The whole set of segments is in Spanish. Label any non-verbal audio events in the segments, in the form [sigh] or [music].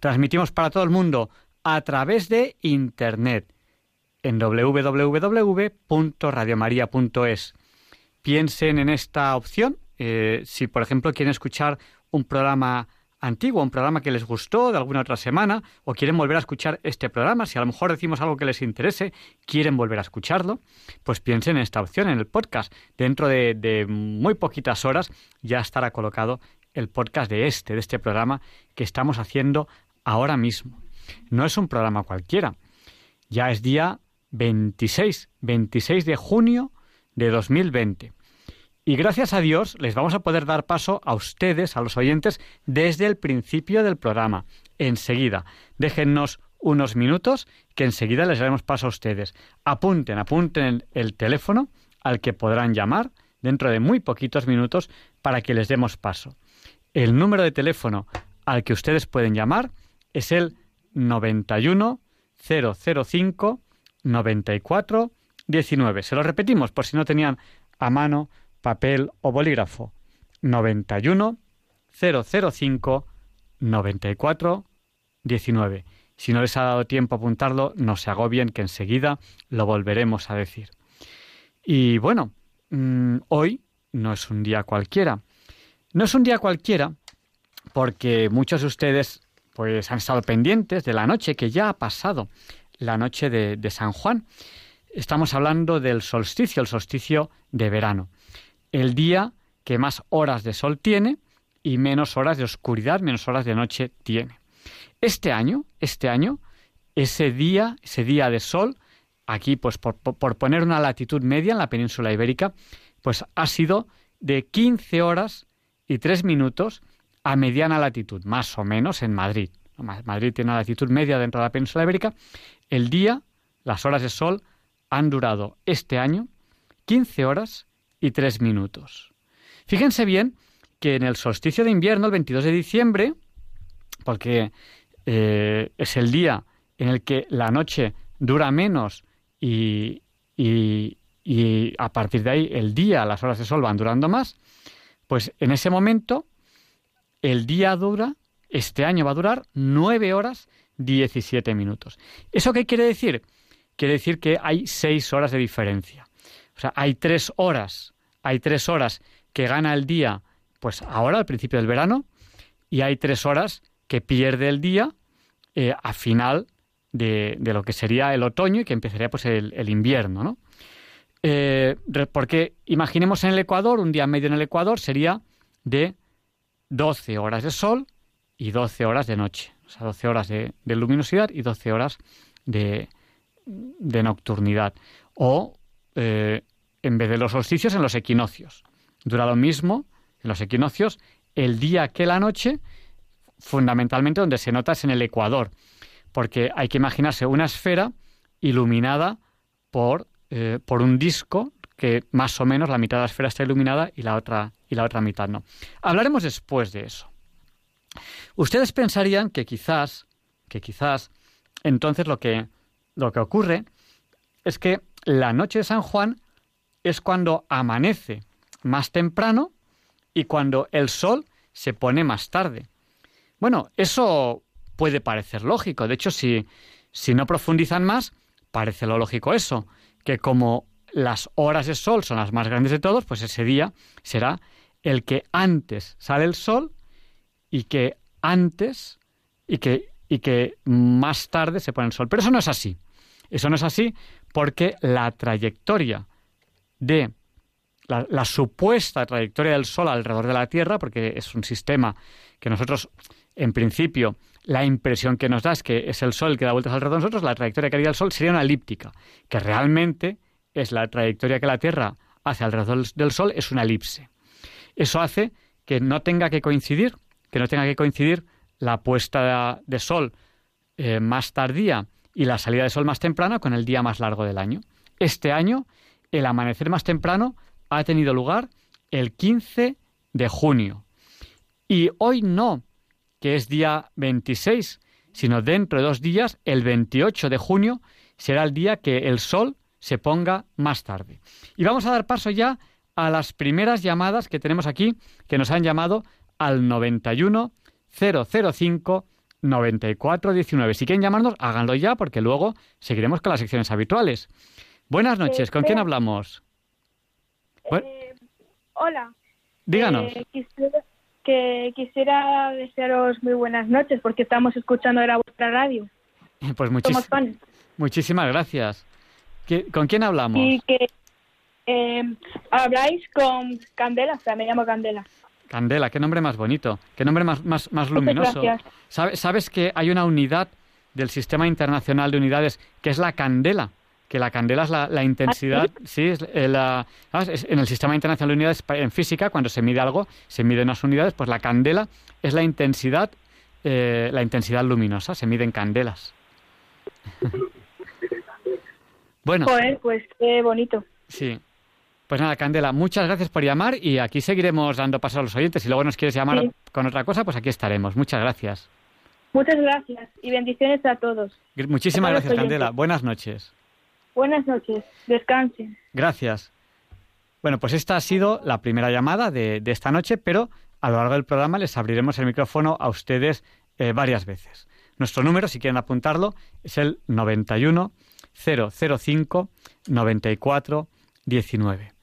Transmitimos para todo el mundo a través de Internet en www.radiomaria.es. Piensen en esta opción. Eh, si, por ejemplo, quieren escuchar un programa antiguo, un programa que les gustó de alguna otra semana, o quieren volver a escuchar este programa, si a lo mejor decimos algo que les interese, quieren volver a escucharlo, pues piensen en esta opción, en el podcast. Dentro de, de muy poquitas horas ya estará colocado el podcast de este, de este programa que estamos haciendo ahora mismo. No es un programa cualquiera. Ya es día 26, 26 de junio de 2020. Y gracias a Dios les vamos a poder dar paso a ustedes, a los oyentes, desde el principio del programa. Enseguida. Déjennos unos minutos que enseguida les daremos paso a ustedes. Apunten, apunten el teléfono al que podrán llamar dentro de muy poquitos minutos para que les demos paso. El número de teléfono al que ustedes pueden llamar es el 91 005 94 19. Se lo repetimos por si no tenían a mano papel o bolígrafo. 91 005 94 19. Si no les ha dado tiempo a apuntarlo, no se agobien que enseguida lo volveremos a decir. Y bueno, mm, hoy no es un día cualquiera. No es un día cualquiera porque muchos de ustedes pues han estado pendientes de la noche que ya ha pasado, la noche de, San Juan. Estamos hablando del solsticio, el solsticio de verano. El día que más horas de sol tiene y menos horas de oscuridad, menos horas de noche tiene. Este año, este año, ese día, ese día de sol, aquí pues por, por, poner una latitud media en la península ibérica, pues ha sido de 15 horas y 3 minutos a mediana latitud, más o menos en Madrid. Madrid tiene una latitud media dentro de la península ibérica. El día, las horas de sol, han durado este año 15 horas y 3 minutos. Fíjense bien que en el solsticio de invierno, el 22 de diciembre, porque eh, es el día en el que la noche dura menos y, y, y a partir de ahí el día, las horas de sol van durando más, pues en ese momento el día dura, este año va a durar nueve horas 17 minutos. ¿Eso qué quiere decir? Quiere decir que hay seis horas de diferencia. O sea, hay tres horas, hay tres horas que gana el día, pues ahora, al principio del verano, y hay tres horas que pierde el día eh, a final de, lo que sería el otoño y que empezaría pues el, invierno, ¿no? Eh, porque imaginemos en el Ecuador, un día medio en el Ecuador sería de 12 horas de sol y 12 horas de noche. O sea, 12 horas de, luminosidad y 12 horas de, nocturnidad. O, eh, en vez de los solsticios, en los equinoccios. Dura lo mismo en los equinoccios el día que la noche, fundamentalmente donde se nota es en el ecuador, porque hay que imaginarse una esfera iluminada por, eh, por un disco que más o menos la mitad de la esfera está iluminada y la otra y la otra mitad no. Hablaremos después de eso. Ustedes pensarían que quizás, que quizás, entonces lo que, lo que ocurre es que la noche de San Juan es cuando amanece más temprano y cuando el sol se pone más tarde. Bueno, eso puede parecer lógico. De hecho, si, si no profundizan más, parece lo lógico eso, que como las horas de sol son las más grandes de todos, pues ese día será el que antes sale el sol y que antes y que, y que más tarde se pone el sol. Pero eso no es así. Eso no es así porque la trayectoria de la, supuesta trayectoria del Sol alrededor de la Tierra, porque es un sistema que nosotros, en principio, la impresión que nos da es que es el Sol que da vueltas alrededor de nosotros, la trayectoria que haría el Sol sería una elíptica, que realmente es la trayectoria que la Tierra hace alrededor del Sol, es una elipse. Eso hace que no tenga que coincidir, que no tenga que coincidir la puesta de Sol eh, más tardía y la salida de Sol más temprana con el día más largo del año. Este año, el amanecer más temprano ha tenido lugar el 15 de junio. Y hoy no, que es día 26, sino dentro de dos días, el 28 de junio, será el día que el sol se ponga más tarde. Y vamos a dar paso ya a las primeras llamadas que tenemos aquí, que nos han llamado al 91 005 9419. Si quieren llamarnos, háganlo ya, porque luego seguiremos con las secciones habituales. Buenas noches, ¿con quién hablamos? Eh, hola. Díganos. Eh, quisiera, que quisiera desearos muy buenas noches porque estamos escuchando ahora vuestra radio. [laughs] Pues muchísimas gracias. ¿Con quién hablamos? Y que eh, habláis con Candela, o sea, me llamo Candela. Candela, qué nombre más bonito, qué nombre más, más, más luminoso. ¿Sabes, ¿Sabes que hay una unidad del Sistema Internacional de Unidades que es la Candela? que la candela es la, intensidad, ¿Ah, sí, es eh, la, en el sistema internacional de unidades en física, cuando se mide algo, se miden unas unidades, pues la candela es la intensidad, eh, la intensidad luminosa, se mide en candelas. [laughs] bueno. pues qué bonito. Sí. Pues nada, Candela, muchas gracias por llamar y aquí seguiremos dando paso a los oyentes. Si luego nos quieres llamar con otra cosa, pues aquí estaremos. Muchas gracias. Muchas gracias y bendiciones a todos. Muchísimas gracias, Candela. Buenas noches. Buenas noches, descansen. Gracias. Bueno, pues esta ha sido la primera llamada de, esta noche, pero a lo largo del programa les abriremos el micrófono a ustedes eh, varias veces. Nuestro número, si quieren apuntarlo, es el 91 005 94 19.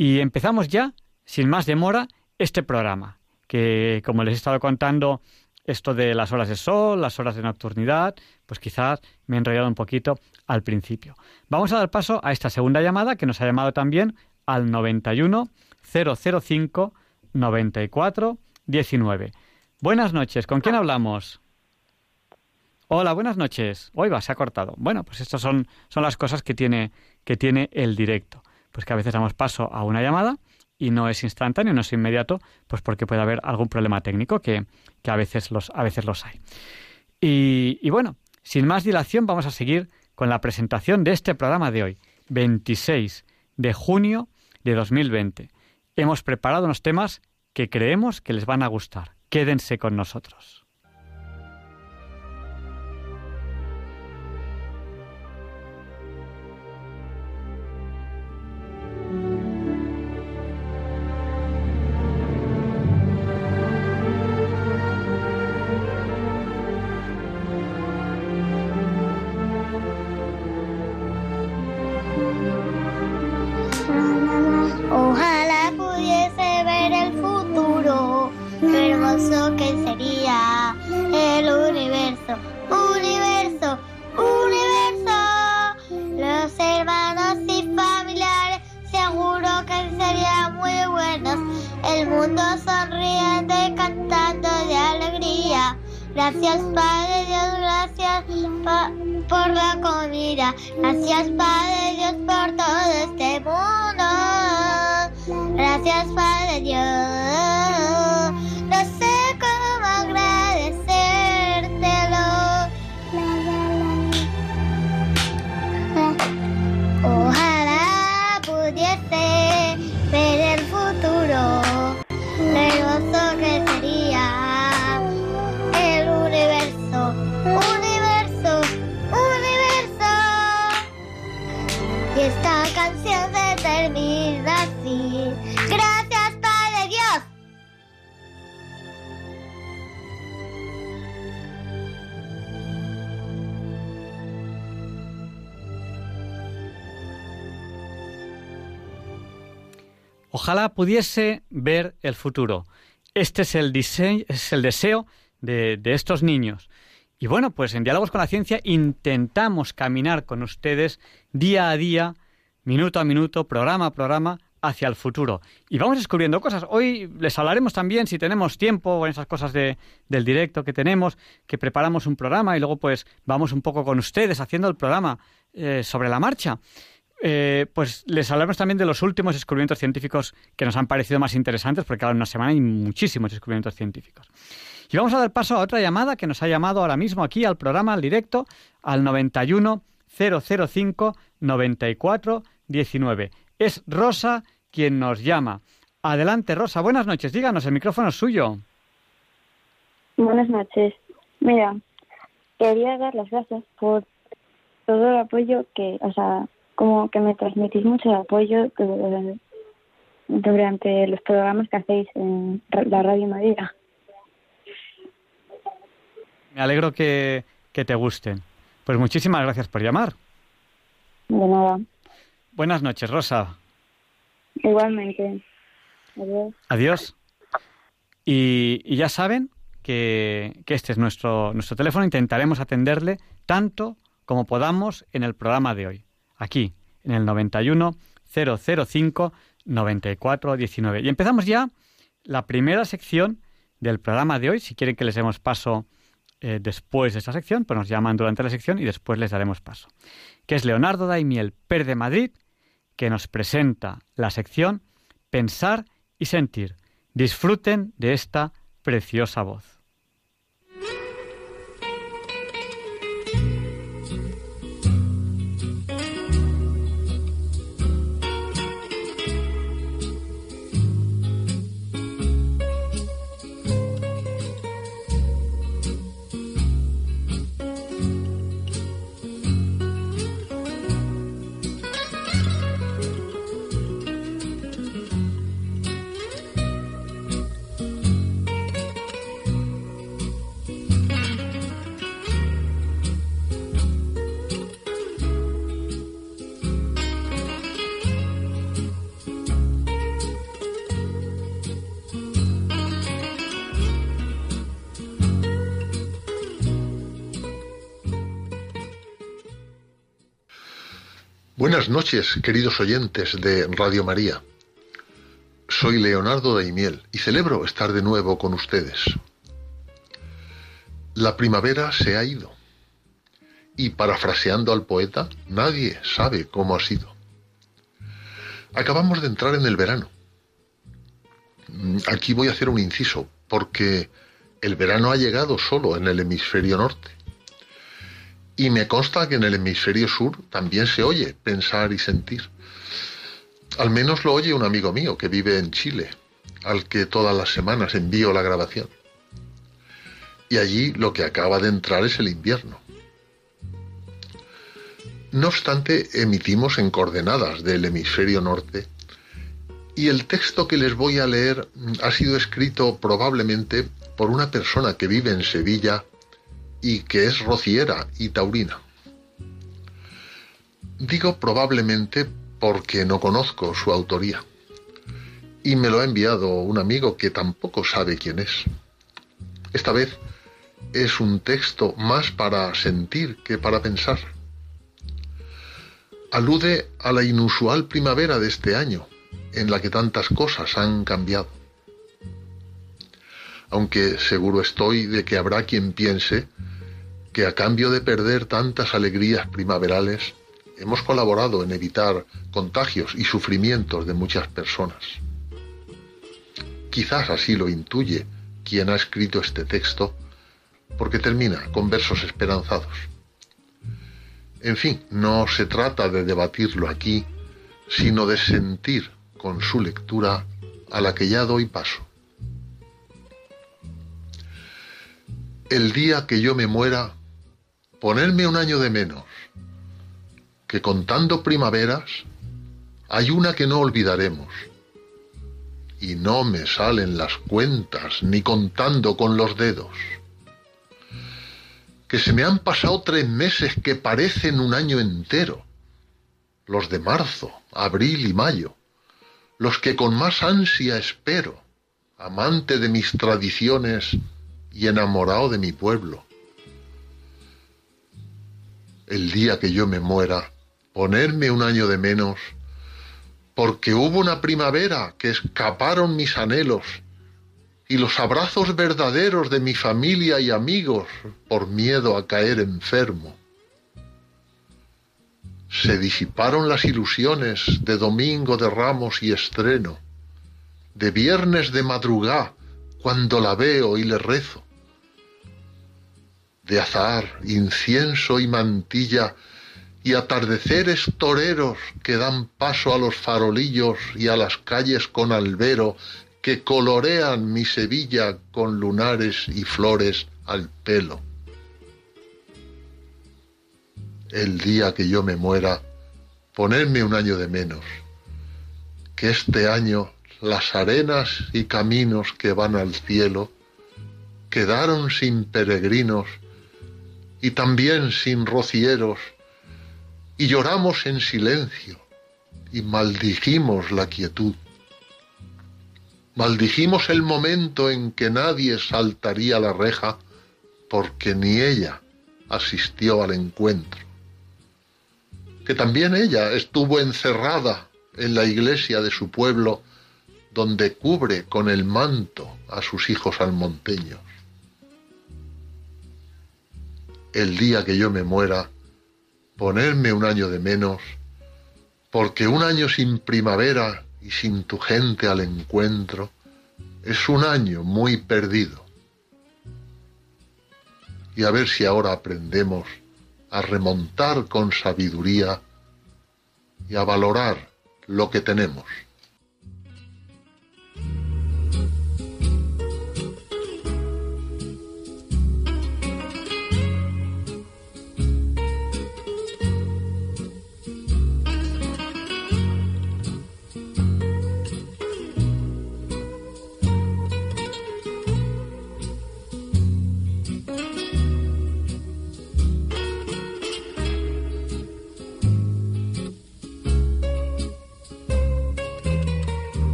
Y empezamos ya, sin más demora, este programa, que como les he estado contando esto de las horas de sol, las horas de nocturnidad, pues quizás me he enrollado un poquito al principio. Vamos a dar paso a esta segunda llamada que nos ha llamado también al 91 005 94 19. Buenas noches, ¿con quién hablamos? Hola, buenas noches. Hoy va, se ha cortado. Bueno, pues estas son, son las cosas que tiene, que tiene el directo. Pues que a veces damos paso a una llamada y no es instantáneo, no es inmediato, pues porque puede haber algún problema técnico que, a, veces los, a veces los hay. Y, y bueno, sin más dilación vamos a seguir con la presentación de este programa de hoy, 26 de junio de 2020. Hemos preparado unos temas que creemos que les van a gustar. Quédense con nosotros. Pudiese ver el futuro. Este es el, es el deseo de, de estos niños. Y bueno, pues en Diálogos con la Ciencia intentamos caminar con ustedes día a día, minuto a minuto, programa a programa, hacia el futuro. Y vamos descubriendo cosas. Hoy les hablaremos también, si tenemos tiempo, en esas cosas de, del directo que tenemos, que preparamos un programa y luego pues vamos un poco con ustedes haciendo el programa eh, sobre la marcha. Eh, pues les hablaremos también de los últimos descubrimientos científicos que nos han parecido más interesantes, porque cada una semana hay muchísimos descubrimientos científicos. Y vamos a dar paso a otra llamada que nos ha llamado ahora mismo aquí al programa, al directo, al 91 005 94 19. Es Rosa quien nos llama. Adelante, Rosa. Buenas noches. Díganos, el micrófono es suyo. Buenas noches. Mira, quería dar las gracias por todo el apoyo que, o sea, como que me transmitís mucho apoyo durante los programas que hacéis en la Radio Madera. Me alegro que, que te gusten. Pues muchísimas gracias por llamar. De nada. Buenas noches, Rosa. Igualmente. Adiós. Adiós. Y, y ya saben que, que, este es nuestro, nuestro teléfono. Intentaremos atenderle tanto como podamos en el programa de hoy. Aquí, en el 91 005 94 19. Y empezamos ya la primera sección del programa de hoy. Si quieren que les demos paso eh, después de esta sección, pues nos llaman durante la sección y después les daremos paso. Que es Leonardo Daimiel Per de Madrid, que nos presenta la sección Pensar y Sentir. Disfruten de esta preciosa voz. Buenas noches, queridos oyentes de Radio María. Soy Leonardo Daimiel y celebro estar de nuevo con ustedes. La primavera se ha ido y, parafraseando al poeta, nadie sabe cómo ha sido. Acabamos de entrar en el verano. Aquí voy a hacer un inciso, porque el verano ha llegado solo en el hemisferio norte. Y me consta que en el hemisferio sur también se oye pensar y sentir. Al menos lo oye un amigo mío que vive en Chile, al que todas las semanas envío la grabación. Y allí lo que acaba de entrar es el invierno. No obstante, emitimos en coordenadas del hemisferio norte y el texto que les voy a leer ha sido escrito probablemente por una persona que vive en Sevilla y que es rociera y taurina. Digo probablemente porque no conozco su autoría y me lo ha enviado un amigo que tampoco sabe quién es. Esta vez es un texto más para sentir que para pensar. Alude a la inusual primavera de este año, en la que tantas cosas han cambiado. Aunque seguro estoy de que habrá quien piense que a cambio de perder tantas alegrías primaverales, hemos colaborado en evitar contagios y sufrimientos de muchas personas. Quizás así lo intuye quien ha escrito este texto, porque termina con versos esperanzados. En fin, no se trata de debatirlo aquí, sino de sentir con su lectura a la que ya doy paso. El día que yo me muera, ponerme un año de menos, que contando primaveras, hay una que no olvidaremos. Y no me salen las cuentas ni contando con los dedos. Que se me han pasado tres meses que parecen un año entero. Los de marzo, abril y mayo. Los que con más ansia espero, amante de mis tradiciones y enamorado de mi pueblo. El día que yo me muera, ponerme un año de menos, porque hubo una primavera que escaparon mis anhelos y los abrazos verdaderos de mi familia y amigos por miedo a caer enfermo. Se disiparon las ilusiones de domingo de ramos y estreno, de viernes de madrugá, cuando la veo y le rezo, de azar, incienso y mantilla, y atardeceres toreros que dan paso a los farolillos y a las calles con albero que colorean mi Sevilla con lunares y flores al pelo. El día que yo me muera, ponerme un año de menos, que este año las arenas y caminos que van al cielo quedaron sin peregrinos y también sin rocieros, y lloramos en silencio y maldijimos la quietud. Maldijimos el momento en que nadie saltaría la reja porque ni ella asistió al encuentro. Que también ella estuvo encerrada en la iglesia de su pueblo donde cubre con el manto a sus hijos almonteños. El día que yo me muera, ponerme un año de menos, porque un año sin primavera y sin tu gente al encuentro es un año muy perdido. Y a ver si ahora aprendemos a remontar con sabiduría y a valorar lo que tenemos.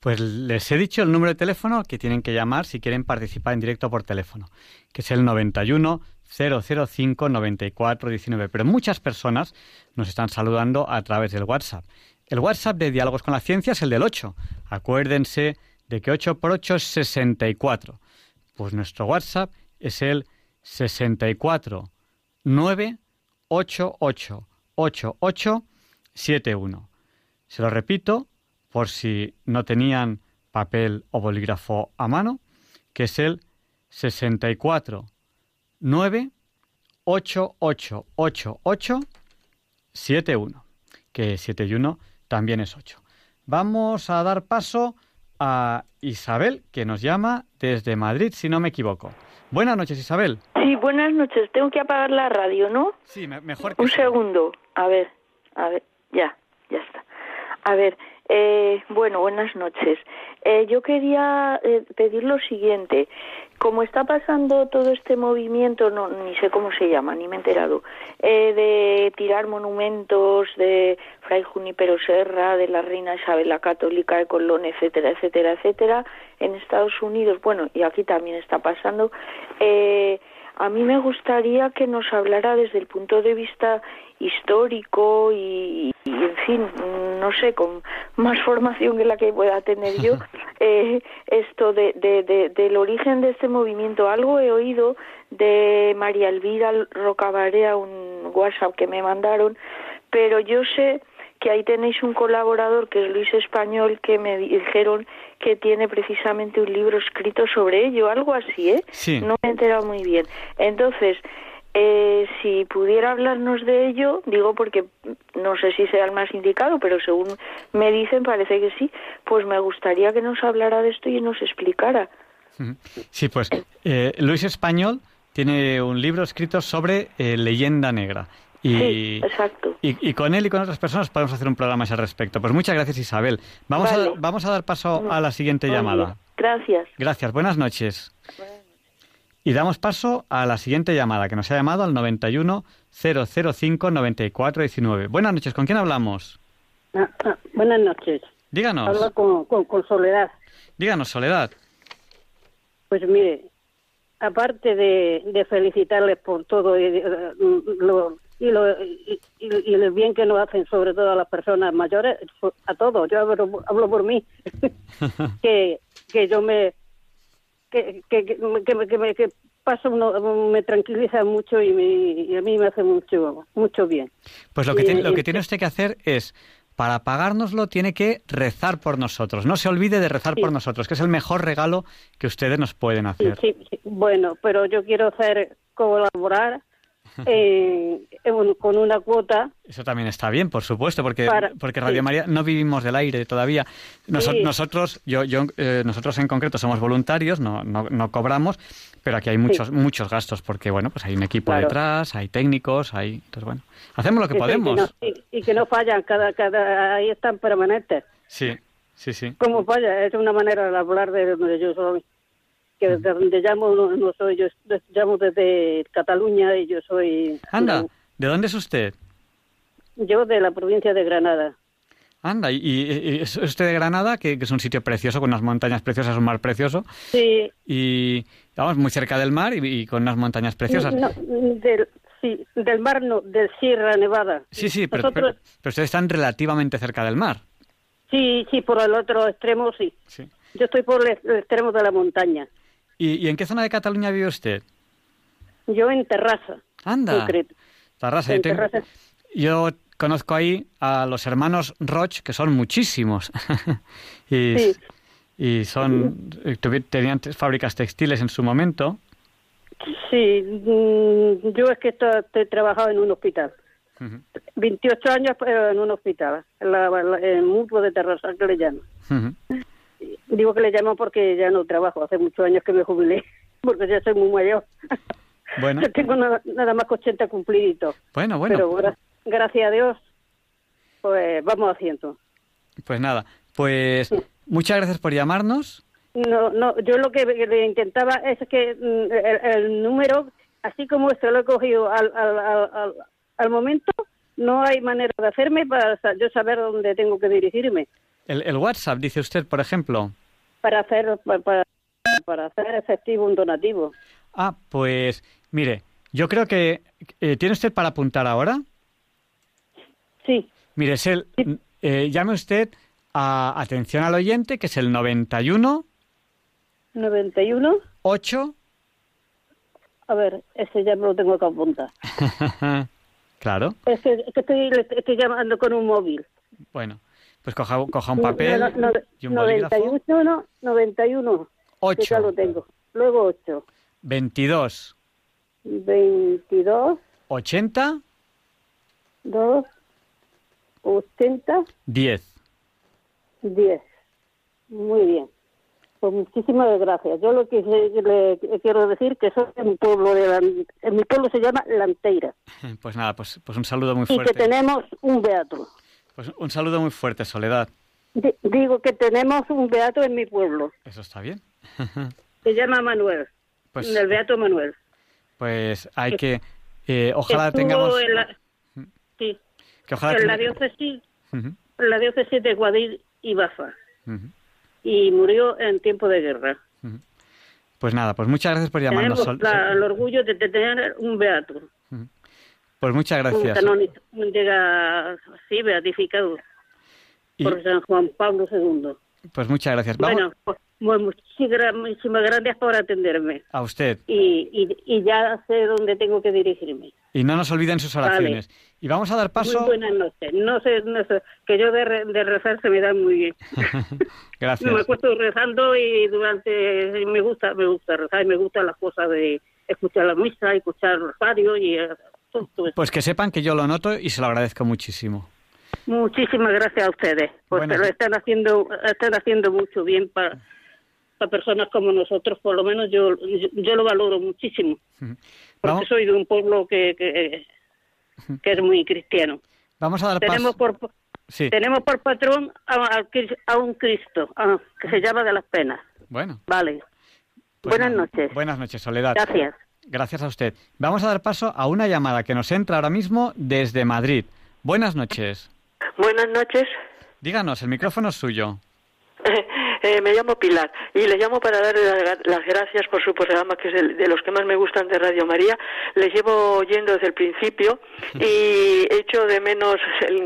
Pues les he dicho el número de teléfono que tienen que llamar si quieren participar en directo por teléfono, que es el 91 005 94 19. Pero muchas personas nos están saludando a través del WhatsApp. El WhatsApp de Diálogos con la Ciencia es el del 8. Acuérdense de que 8 por 8 es 64. Pues nuestro WhatsApp es el 64 988 8871. Se lo repito, por si no tenían papel o bolígrafo a mano, que es el 64 9 71, que 71 también es 8. Vamos a dar paso a Isabel, que nos llama desde Madrid, si no me equivoco. Buenas noches, Isabel. Sí, buenas noches. Tengo que apagar la radio, ¿no? Sí, mejor que Un segundo. A ver, a ver, ya, ya está. A ver, eh, bueno, buenas noches. Eh, yo quería eh, pedir lo siguiente. Como está pasando todo este movimiento, no, ni sé cómo se llama, ni me he enterado, de tirar monumentos de Fray Junipero Serra, de la Reina Isabel la Católica de Colón, etcétera, etcétera, etcétera, en Estados Unidos, bueno, y aquí también está pasando, a mí me gustaría que nos hablara desde el punto de vista histórico y, en fin, no sé, con más formación que la que pueda tener yo, [laughs] eh, esto de, de, del origen de este movimiento. Algo he oído de María Elvira Rocabarea, un WhatsApp que me mandaron, pero yo sé que ahí tenéis un colaborador que es Luis Español que me dijeron que tiene precisamente un libro escrito sobre ello, algo así, ¿eh? Sí. No me he enterado muy bien. Entonces, Eh, si pudiera hablarnos de ello, digo porque no sé si sea el más indicado, pero según me dicen parece que sí, pues me gustaría que nos hablara de esto y nos explicara. Sí, pues eh, Luis Español tiene un libro escrito sobre eh, leyenda negra. Y, sí, exacto. Y, con él y con otras personas podemos hacer un programa a ese respecto. Pues muchas gracias, Isabel. Vamos, a, vamos a dar paso a la siguiente llamada. Gracias. Gracias. Buenas noches. Y damos paso a la siguiente llamada que nos ha llamado al 91 005 94 19. Buenas noches. ¿Con quién hablamos? Ah, ah, buenas noches. Díganos. Hablo con, con Soledad. Díganos, Soledad. Pues mire, aparte de, de felicitarles por todo y lo, y, lo, y, el bien que nos hacen, sobre todo a las personas mayores, a todos, yo hablo, hablo por mí, [laughs] que, que yo me que, que, que, que, me, que paso uno, me tranquiliza mucho y, me, y, a mí me hace mucho mucho bien. Pues lo que, tiene, lo que tiene usted que hacer es para pagárnoslo tiene que rezar por nosotros. No se olvide de rezar por nosotros, que es el mejor regalo que ustedes nos pueden hacer. Sí, bueno, pero yo quiero hacer colaborar eh, con una cuota. Eso también está bien, por supuesto, porque, porque Radio María no vivimos del aire todavía. Nosotros, yo, yo, eh, nosotros en concreto somos voluntarios, no, no, no cobramos, pero aquí hay muchos muchos gastos porque bueno, pues hay un equipo detrás, hay técnicos, hay, entonces bueno, hacemos lo que podemos. y, que no fallan, cada cada ahí están permanentes. Sí, sí, sí. ¿Cómo falla? Es una manera de hablar de donde yo soy. Que de donde llamo no, soy, yo llamo desde Cataluña y yo soy. Anda, ¿de dónde es usted? Yo de la provincia de Granada. Anda, ¿y, es usted de Granada, que, es un sitio precioso, con unas montañas preciosas, un mar precioso? Sí. Y, vamos, muy cerca del mar y, con unas montañas preciosas. No, del, sí, del mar no, del Sierra Nevada. Sí, sí, pero, pero, ustedes están relativamente cerca del mar. Sí, sí, por el otro extremo sí. sí. Yo estoy por el, extremo de la montaña. ¿Y, en qué zona de Cataluña vive usted? Yo en Terrassa. Anda. Terrassa. En Terrassa. Yo conozco ahí a los hermanos Roch, que son muchísimos. [laughs] y, sí. y son eh, tenían fábricas textiles en su momento. Sí, mm, yo es que he trabajado en un hospital. 28 años en un hospital, en, la, el Mutuo de Terrassa, que le llaman. Digo que le llamo porque ya no trabajo, hace muchos años que me jubilé, [laughs] porque ya soy muy mayor. Bueno. [laughs] tengo nada, más que 80 cumpliditos. Bueno, bueno. Pero gracias a Dios, pues vamos haciendo. Pues nada, pues muchas gracias por llamarnos. No, no, yo lo que le intentaba es que mm, el, número, así como esto lo he cogido al, al, al, al, momento, no hay manera de hacerme para yo saber dónde tengo que dirigirme. El, el WhatsApp, dice usted, por ejemplo. Para hacer, para, para hacer efectivo un donativo. Ah, pues mire, yo creo que eh, tiene usted para apuntar ahora. Sí. Mire, es el, eh, llame usted a atención al oyente, que es el 91. 91. 8. A ver, ese ya me lo tengo que apuntar. [laughs] claro. Es que, estoy, estoy, llamando con un móvil. Bueno, pues coja, coja un papel y un 91, no, 91. 8. ya lo tengo. Luego 8. 22. 22. 80. 2. 80. 10. 10. Muy bien. Pues muchísimas gracias. Yo lo que le quiero decir que soy en mi pueblo de en mi pueblo se llama Lanteira. [laughs] Pues nada, pues, pues un saludo muy fuerte. Y que tenemos un beato. Pues un saludo muy fuerte, Soledad. digo que tenemos un beato en mi pueblo. Eso está bien. [laughs] se llama Manuel. Pues, el beato Manuel. Pues hay que eh, ojalá tengamos sí en la diócesis, la diócesis de Guadix y Bafa. Y murió en tiempo de guerra. Pues nada, pues muchas gracias por llamarnos. Tenemos el orgullo de, tener un beato. Pues muchas gracias. Un llega así, beatificado por San Juan Pablo II. Pues muchas gracias. Bueno, pues, muchísimas gracias por atenderme. A usted. Y, y, ya sé dónde tengo que dirigirme. Y no nos olviden sus oraciones. Y vamos a dar paso. Muy buenas noches. No sé, no sé que yo de, de rezar se me da muy bien. [laughs] Gracias. me acuesto rezando y durante. Me gusta, me gusta rezar y me gustan las cosas de escuchar la misa, escuchar el rosario y Pues que sepan que yo lo noto y se lo agradezco muchísimo. Muchísimas gracias a ustedes, porque Buenas- lo están haciendo, están haciendo mucho bien para, para personas como nosotros, por lo menos yo, yo, yo lo valoro muchísimo, porque Vamos, soy de un pueblo que, que, que es muy cristiano. vamos a dar Tenemos paso. por Sí, tenemos por patrón a, un Cristo que se llama de las penas. bueno. Vale. pues Buenas noches. Buenas noches, Soledad. Gracias. Gracias a usted. Vamos a dar paso a una llamada que nos entra ahora mismo desde Madrid. Buenas noches. Buenas noches. Díganos, el micrófono es suyo. [laughs] Eh, me llamo Pilar y le llamo para darle la- las gracias por su programa, que es el- de los que más me gustan de Radio María. Le llevo oyendo desde el principio [laughs] y echo de menos,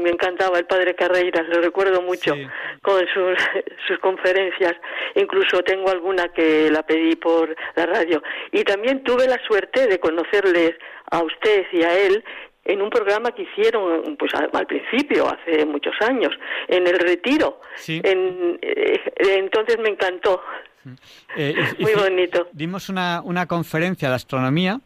me encantaba el padre Carreira, lo recuerdo mucho Sí. con sus, [laughs] sus conferencias. Incluso tengo alguna que la pedí por la radio. Y también tuve la suerte de conocerles a usted y a él en un programa que hicieron pues al, al principio, hace muchos años, en el Retiro. Sí. En, eh, entonces me encantó. Eh, Muy bonito. Dimos una, una conferencia de astronomía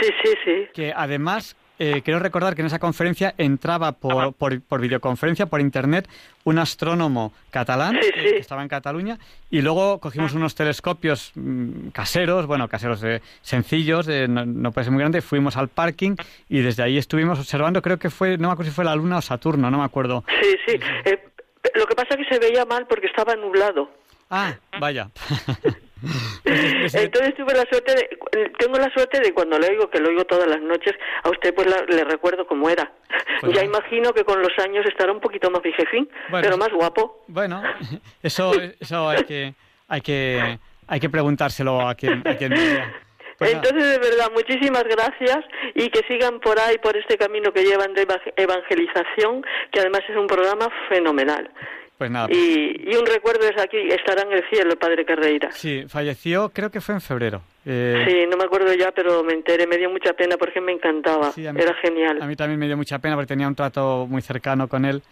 Sí, sí, sí. que además eh, quiero recordar que en esa conferencia entraba por, por, por videoconferencia, por internet, un astrónomo catalán Sí, que- sí. que estaba en Cataluña y luego cogimos unos telescopios mm, caseros, bueno, caseros eh, sencillos, eh, no, no puede ser muy grande, fuimos al parking y desde ahí estuvimos observando, creo que fue, no me acuerdo si fue la Luna o Saturno, no me acuerdo. Sí, sí. Eh, lo que pasa es que se veía mal porque estaba nublado. Ah, vaya. [laughs] Pues ese- Entonces tuve la suerte de, tengo la suerte de cuando le oigo, que lo oigo todas las noches, a usted pues la- le recuerdo cómo era. Pues ya no. imagino que con los años estará un poquito más viejecín, Bueno, pero más guapo. Bueno, eso, eso hay que, hay que, hay que preguntárselo a quien, a quien. Pues nada. Entonces, de verdad, muchísimas gracias y que sigan por ahí, por este camino que llevan de eva- evangelización, que además es un programa fenomenal. Pues nada. Y, y un recuerdo es aquí, estará en el cielo el padre Carreira. Sí, falleció, creo que fue en febrero. Eh, Sí, no me acuerdo ya, pero me enteré, me dio mucha pena porque me encantaba, sí, mí- era genial. A mí también me dio mucha pena porque tenía un trato muy cercano con él.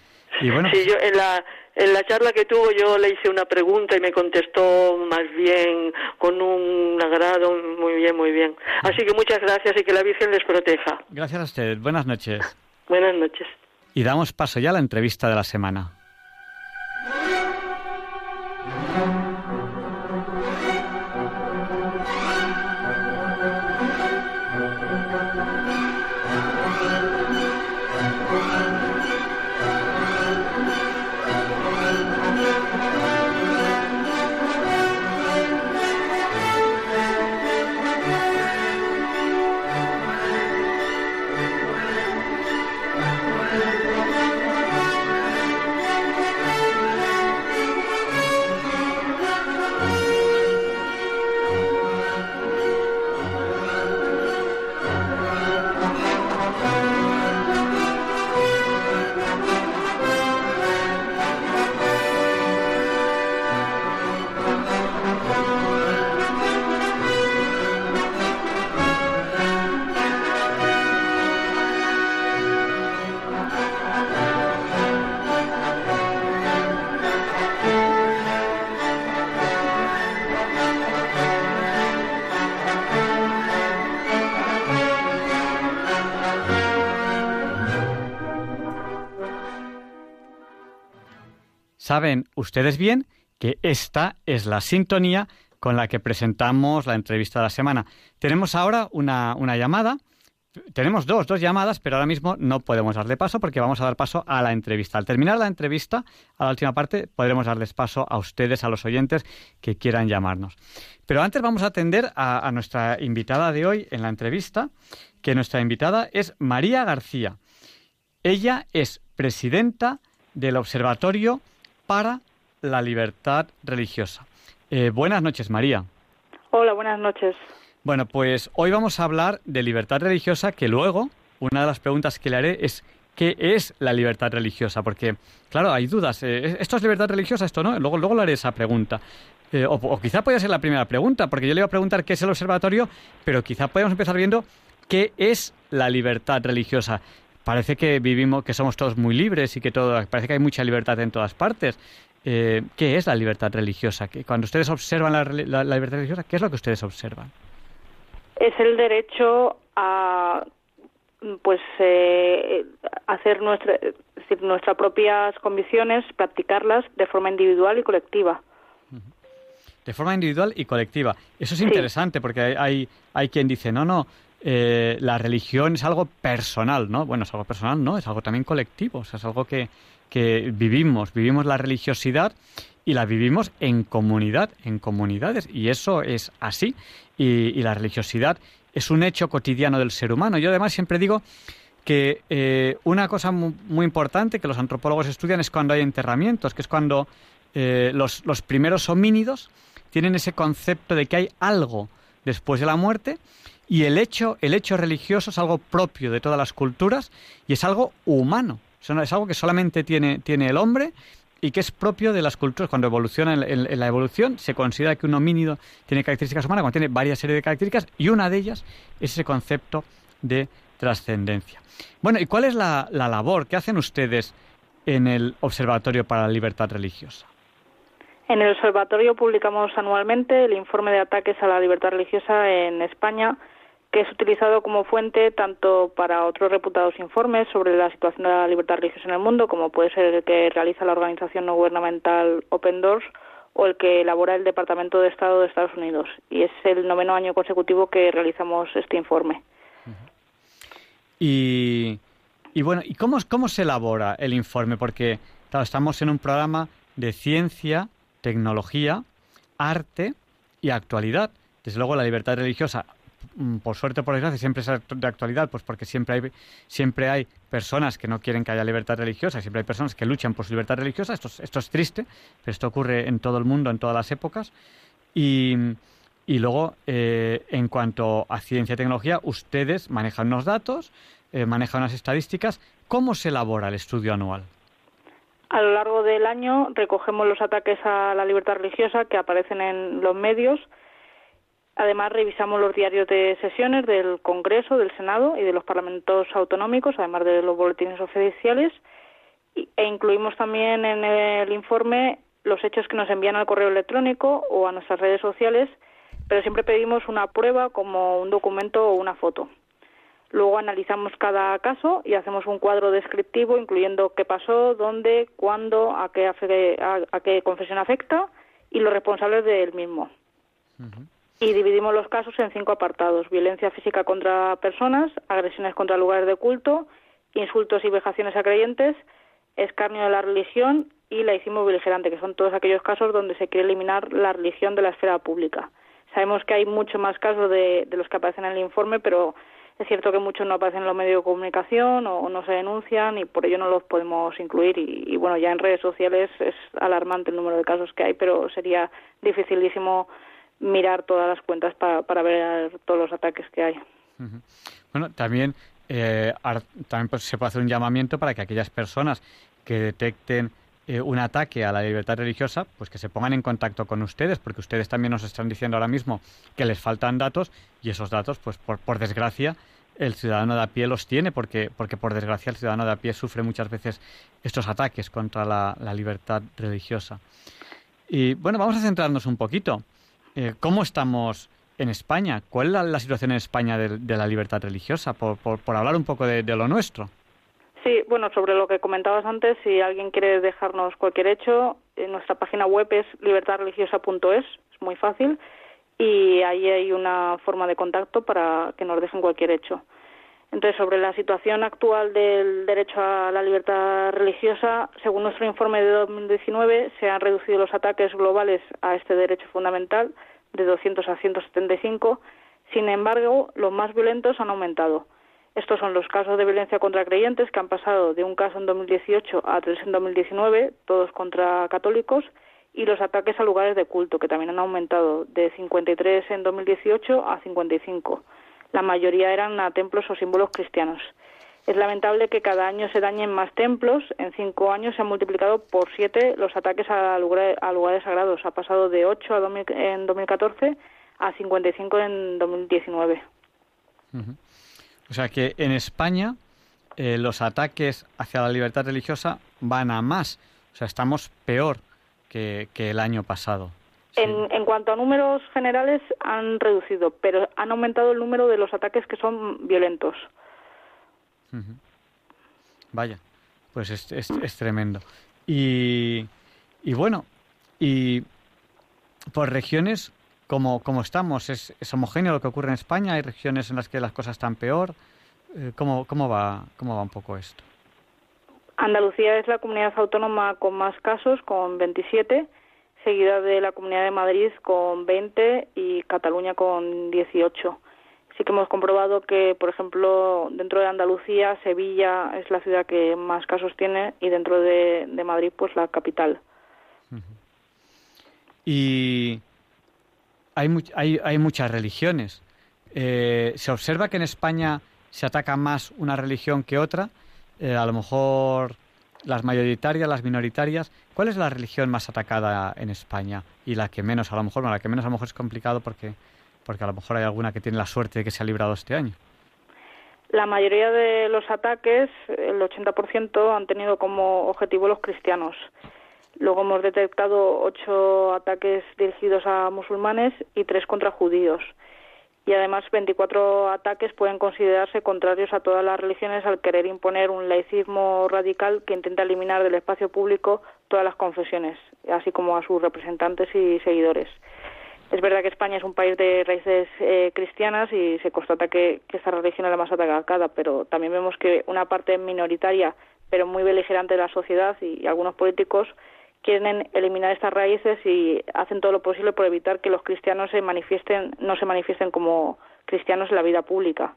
Y bueno, Sí, yo en la, en la charla que tuvo yo le hice una pregunta y me contestó más bien, con un agrado, muy bien, muy bien. Así que muchas gracias y que la Virgen les proteja. gracias a usted. Buenas noches. Buenas noches. Y damos paso ya a la entrevista de la semana. Thank you. Saben ustedes bien que esta es la sintonía con la que presentamos la entrevista de la semana. Tenemos ahora una, una llamada. Tenemos dos, dos llamadas, pero ahora mismo no podemos darle paso porque vamos a dar paso a la entrevista. Al terminar la entrevista, a la última parte, podremos darles paso a ustedes, a los oyentes que quieran llamarnos. Pero antes vamos a atender a, a nuestra invitada de hoy en la entrevista, que nuestra invitada es María García. Ella es presidenta del Observatorio para la Libertad Religiosa. Eh, buenas noches, María. Hola, buenas noches. Bueno, pues hoy vamos a hablar de libertad religiosa, que luego una de las preguntas que le haré es ¿qué es la libertad religiosa? Porque, claro, hay dudas. eh, ¿Esto es libertad religiosa? ¿Esto no? Luego, luego le haré esa pregunta. Eh, o, o quizá podría ser la primera pregunta, porque yo le iba a preguntar qué es el observatorio, pero quizá podemos empezar viendo qué es la libertad religiosa. Parece que vivimos, que somos todos muy libres y que todo, parece que hay mucha libertad en todas partes. Eh, ¿Qué es la libertad religiosa? Que cuando ustedes observan la, la- la libertad religiosa, ¿qué es lo que ustedes observan? Es el derecho a pues eh, hacer nuestra, nuestras propias convicciones, practicarlas de forma individual y colectiva. De forma individual y colectiva. Eso es interesante porque hay, hay, quien dice, no, no, eh, la religión es algo personal, ¿no? Bueno, es algo personal, no, es algo también colectivo, o sea, es algo que, que vivimos, vivimos la religiosidad y la vivimos en comunidad, en comunidades, y eso es así. Y, la religiosidad es un hecho cotidiano del ser humano. Yo además siempre digo que eh, una cosa muy, importante que los antropólogos estudian es cuando hay enterramientos, que es cuando eh, los, los, primeros homínidos tienen ese concepto de que hay algo después de la muerte y el hecho, el hecho religioso es algo propio de todas las culturas y es algo humano. Es algo que solamente tiene, tiene el hombre y que es propio de las culturas. Cuando evoluciona en, la evolución, se considera que un homínido tiene características humanas, cuando tiene varias series de características, y una de ellas es ese concepto de trascendencia. Bueno, ¿y cuál es la, labor que hacen ustedes en el Observatorio para la Libertad Religiosa? En el observatorio publicamos anualmente el informe de ataques a la libertad religiosa en España que es utilizado como fuente tanto para otros reputados informes sobre la situación de la libertad religiosa en el mundo, como puede ser el que realiza la organización no gubernamental Open Doors o el que elabora el Departamento de Estado de Estados Unidos. Y es el noveno año consecutivo que realizamos este informe. Y, bueno, ¿y cómo, se elabora el informe? Porque estamos en un programa de ciencia, tecnología, arte y actualidad. Desde luego la libertad religiosa por suerte o por desgracia, siempre es de actualidad, pues porque siempre hay, siempre hay personas que no quieren que haya libertad religiosa, siempre hay personas que luchan por su libertad religiosa. Esto, esto es triste, pero esto ocurre en todo el mundo, en todas las épocas. Y, y luego, eh, en cuanto a ciencia y tecnología, ustedes manejan unos datos, eh, manejan unas estadísticas. ¿Cómo se elabora el estudio anual? A lo largo del año recogemos los ataques a la libertad religiosa que aparecen en los medios Además, revisamos los diarios de sesiones del Congreso, del Senado y de los parlamentos autonómicos, además de los boletines oficiales, e incluimos también en el informe los hechos que nos envían al correo electrónico o a nuestras redes sociales, pero siempre pedimos una prueba como un documento o una foto. Luego analizamos cada caso y hacemos un cuadro descriptivo incluyendo qué pasó, dónde, cuándo, a qué, a, qué confesión afecta y los responsables del mismo y dividimos los casos en cinco apartados. Violencia física contra personas, agresiones contra lugares de culto, insultos y vejaciones a creyentes, escarnio de la religión y laicismo beligerante, que son todos aquellos casos donde se quiere eliminar la religión de la esfera pública. Sabemos que hay mucho más casos de, los que aparecen en el informe, pero es cierto que muchos no aparecen en los medios de comunicación o, no se denuncian y por ello no los podemos incluir. Y, bueno, ya en redes sociales es alarmante el número de casos que hay, pero sería dificilísimo mirar todas las cuentas para, para ver todos los ataques que hay. Bueno, también, eh, también pues, se puede hacer un llamamiento para que aquellas personas que detecten eh, un ataque a la libertad religiosa, pues que se pongan en contacto con ustedes, porque ustedes también nos están diciendo ahora mismo que les faltan datos y esos datos, pues por, por desgracia, el ciudadano de a pie los tiene, porque, porque por desgracia el ciudadano de a pie sufre muchas veces estos ataques contra la, la libertad religiosa. Y bueno, vamos a centrarnos un poquito. Eh, ¿Cómo estamos en España? ¿Cuál es la, situación en España de, la libertad religiosa? Por, hablar un poco de, lo nuestro. Sí, bueno, sobre lo que comentabas antes, si alguien quiere dejarnos cualquier hecho, en nuestra página web es libertadreligiosa.es, es muy fácil, y ahí hay una forma de contacto para que nos dejen cualquier hecho. Entonces, sobre la situación actual del derecho a la libertad religiosa, según nuestro informe de 2019, se han reducido los ataques globales a este derecho fundamental de 200 a 175. Sin embargo, los más violentos han aumentado. Estos son los casos de violencia contra creyentes que han pasado de un caso en 2018 a tres en 2019, todos contra católicos, y los ataques a lugares de culto, que también han aumentado de 53 en 2018 a 55 la mayoría eran a templos o símbolos cristianos. Es lamentable que cada año se dañen más templos. En cinco años se han multiplicado por siete los ataques a lugares, a lugares sagrados. Ha pasado de 8 a en 2014 a 55 en 2019. O sea que en España eh, los ataques hacia la libertad religiosa van a más. O sea, estamos peor que el año pasado. En, en, cuanto a números generales, han reducido, pero han aumentado el número de los ataques que son violentos. Vaya, pues es, es, tremendo. Y, y, bueno, y por regiones, como, como estamos, ¿Es, ¿Es, homogéneo lo que ocurre en España? ¿Hay regiones en las que las cosas están peor? Eh, ¿Cómo, cómo, va, ¿Cómo va un poco esto? Andalucía es la comunidad autónoma con más casos, con 27 seguida de la Comunidad de Madrid con 20 y Cataluña con 18. Sí que hemos comprobado que, por ejemplo, dentro de Andalucía, Sevilla es la ciudad que más casos tiene y dentro de, Madrid, pues la capital. Y hay, hay, hay muchas religiones. Eh, ¿Se observa que en España se ataca más una religión que otra? Eh, a lo mejor las mayoritarias, las minoritarias. ¿Cuál es la religión más atacada en España y la que menos, a lo mejor? la que menos a lo mejor es complicado porque, porque a lo mejor hay alguna que tiene la suerte de que se ha librado este año. La mayoría de los ataques, el 80%, han tenido como objetivo los cristianos. Luego hemos detectado ocho ataques dirigidos a musulmanes y tres contra judíos y además 24 ataques pueden considerarse contrarios a todas las religiones al querer imponer un laicismo radical que intenta eliminar del espacio público todas las confesiones, así como a sus representantes y seguidores. Es verdad que España es un país de raíces eh, cristianas y se constata que, que esta religión es la más atacada, pero también vemos que una parte minoritaria, pero muy beligerante de la sociedad y algunos políticos quieren eliminar estas raíces y hacen todo lo posible por evitar que los cristianos se manifiesten, no se manifiesten como cristianos en la vida pública.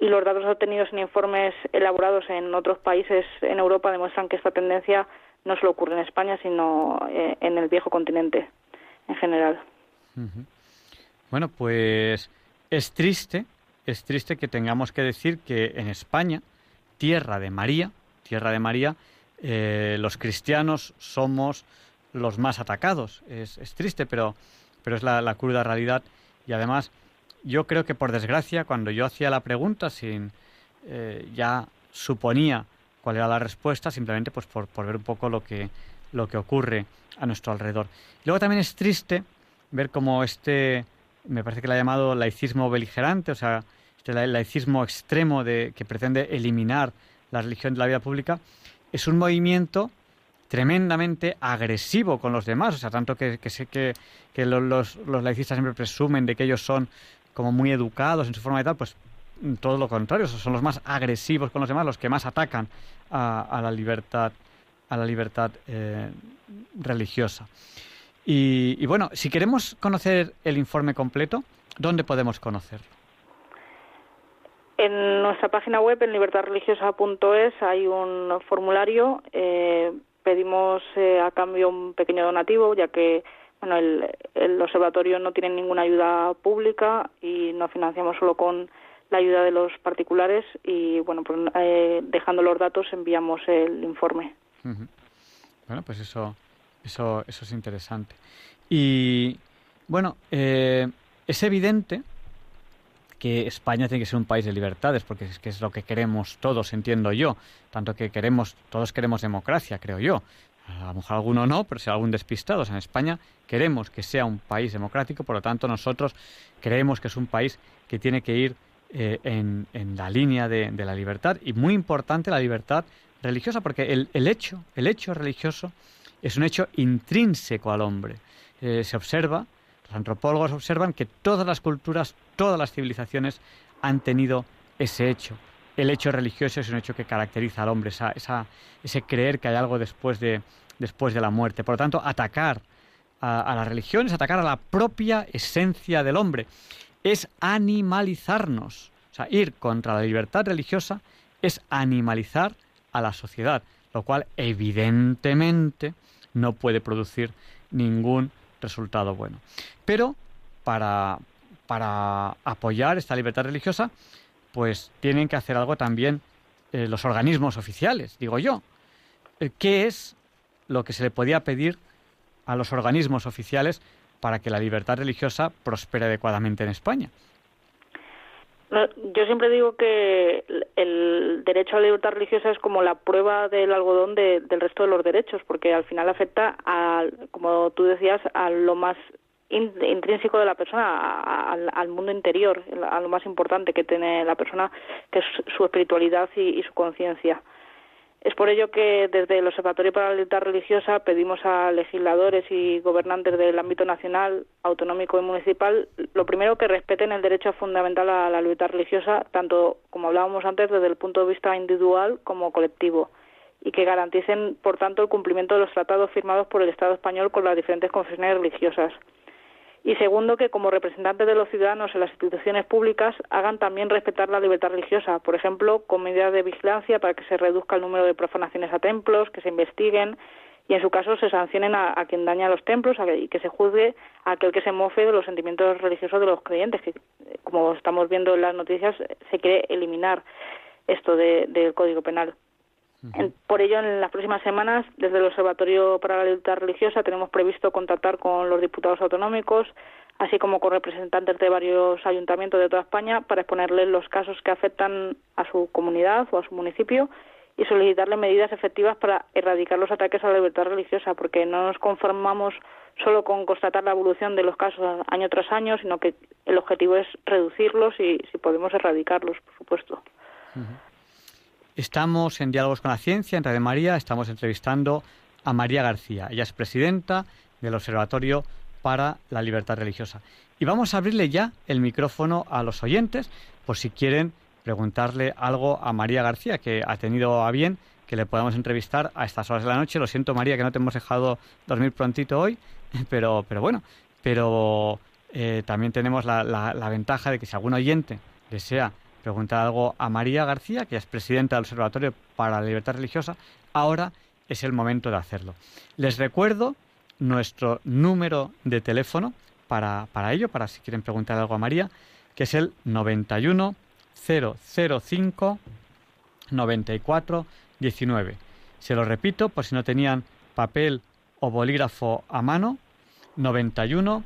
Y los datos obtenidos en informes elaborados en otros países en Europa demuestran que esta tendencia no solo ocurre en España, sino eh, en el viejo continente en general. Bueno, pues es triste, es triste que tengamos que decir que en España, tierra de María, tierra de María, eh, los cristianos somos los más atacados. Es, triste, pero, pero es la, cruda realidad. Y además, yo creo que por desgracia, cuando yo hacía la pregunta, sin eh, ya suponía cuál era la respuesta, simplemente pues por, ver un poco lo que, lo que ocurre a nuestro alrededor. luego también es triste ver cómo este, me parece que lo ha llamado laicismo beligerante, o sea, este laicismo extremo de, que pretende eliminar la religión de la vida pública, es un movimiento tremendamente agresivo con los demás, o sea, tanto que, sé que, los, laicistas siempre presumen de que ellos son como muy educados en su forma de tal, pues mm, todo lo contrario, son los más agresivos con los demás, los que más atacan a, la libertad, a la libertad eh, religiosa. Y bueno, si queremos conocer el informe completo, ¿dónde podemos conocerlo? En nuestra página web, en libertadreligiosa.es, hay un formulario. Eh, pedimos eh, a cambio un pequeño donativo, ya que bueno, el, observatorio no tiene ninguna ayuda pública y nos financiamos solo con la ayuda de los particulares y bueno, pues, eh, dejando los datos enviamos el informe. Bueno, pues eso, eso, eso es interesante. Y bueno, es evidente que España tiene que ser un país de libertades, porque es que es lo que queremos todos, entiendo yo. Tanto que queremos, todos queremos democracia, creo yo. A lo mejor alguno no, pero si algún despistado. en España queremos que sea un país democrático, por lo tanto nosotros creemos que es un país que tiene que ir eh, en, la línea de, la libertad y muy importante la libertad religiosa, porque el, el, hecho, el hecho religioso es un hecho intrínseco al hombre. Eh, se observa los antropólogos observan que todas las culturas, todas las civilizaciones han tenido ese hecho. El hecho religioso es un hecho que caracteriza al hombre, esa, ese creer que hay algo después de, después de la muerte. Por lo tanto, atacar a, a, las religiones, atacar a la propia esencia del hombre, es animalizarnos. O sea, ir contra la libertad religiosa es animalizar a la sociedad, lo cual evidentemente no puede producir ningún resultado bueno. Pero para, para apoyar esta libertad religiosa, pues tienen que hacer algo también eh, los organismos oficiales, digo yo. Eh, ¿Qué es lo que se le podía pedir a los organismos oficiales para que la libertad religiosa prospere adecuadamente en España? Yo siempre digo que el derecho a la libertad religiosa es como la prueba del algodón del resto de los derechos, porque al final afecta, a, como tú decías, a lo más intrínseco de la persona, al, mundo interior, a lo más importante que tiene la persona, que es su espiritualidad y su conciencia. Es por ello que desde el Observatorio para la Libertad Religiosa pedimos a legisladores y gobernantes del ámbito nacional, autonómico y municipal, lo primero que respeten el derecho fundamental a la libertad religiosa, tanto como hablábamos antes desde el punto de vista individual como colectivo, y que garanticen, por tanto, el cumplimiento de los tratados firmados por el Estado español con las diferentes confesiones religiosas y segundo que como representantes de los ciudadanos en las instituciones públicas hagan también respetar la libertad religiosa, por ejemplo, con medidas de vigilancia para que se reduzca el número de profanaciones a templos, que se investiguen y en su caso se sancionen a, quien daña los templos y que se juzgue a aquel que se mofe de los sentimientos religiosos de los creyentes, que como estamos viendo en las noticias se quiere eliminar esto del Código Penal por ello, en las próximas semanas, desde el Observatorio para la Libertad Religiosa, tenemos previsto contactar con los diputados autonómicos, así como con representantes de varios ayuntamientos de toda España, para exponerles los casos que afectan a su comunidad o a su municipio y solicitarle medidas efectivas para erradicar los ataques a la libertad religiosa, porque no nos conformamos solo con constatar la evolución de los casos año tras año, sino que el objetivo es reducirlos y, si podemos, erradicarlos, por supuesto. Estamos en Diálogos con la Ciencia, en Radio María, estamos entrevistando a María García. Ella es presidenta del Observatorio para la Libertad Religiosa. Y vamos a abrirle ya el micrófono a los oyentes por si quieren preguntarle algo a María García, que ha tenido a bien que le podamos entrevistar a estas horas de la noche. Lo siento, María, que no te hemos dejado dormir prontito hoy, [laughs] pero, pero bueno, pero eh, también tenemos la, la ventaja de que si algún oyente desea preguntar algo a María García, que es presidenta del Observatorio para la Libertad Religiosa, ahora es el momento de hacerlo. Les recuerdo nuestro número de teléfono para, para ello, para si quieren preguntar algo a María, que es el 91 005 94 19. Se lo repito por si no tenían papel o bolígrafo a mano, 91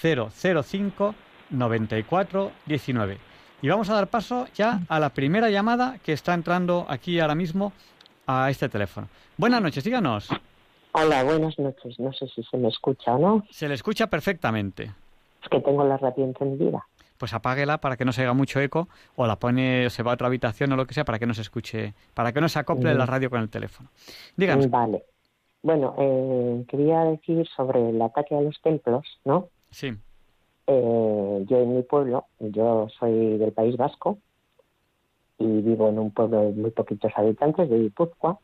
005 94 19. Y vamos a dar paso ya a la primera llamada que está entrando aquí ahora mismo a este teléfono. Buenas noches, díganos. Hola, buenas noches. No sé si se me escucha o no. Se le escucha perfectamente. Es que tengo la radio encendida. Pues apáguela para que no se haga mucho eco o la pone, se va a otra habitación o lo que sea para que no se escuche, para que no se acople la radio con el teléfono. Díganos. Vale. Bueno, eh, quería decir sobre el ataque a los templos, ¿no? Sí. Eh, yo en mi pueblo, yo soy del País Vasco y vivo en un pueblo de muy poquitos habitantes, de Guipúzcoa,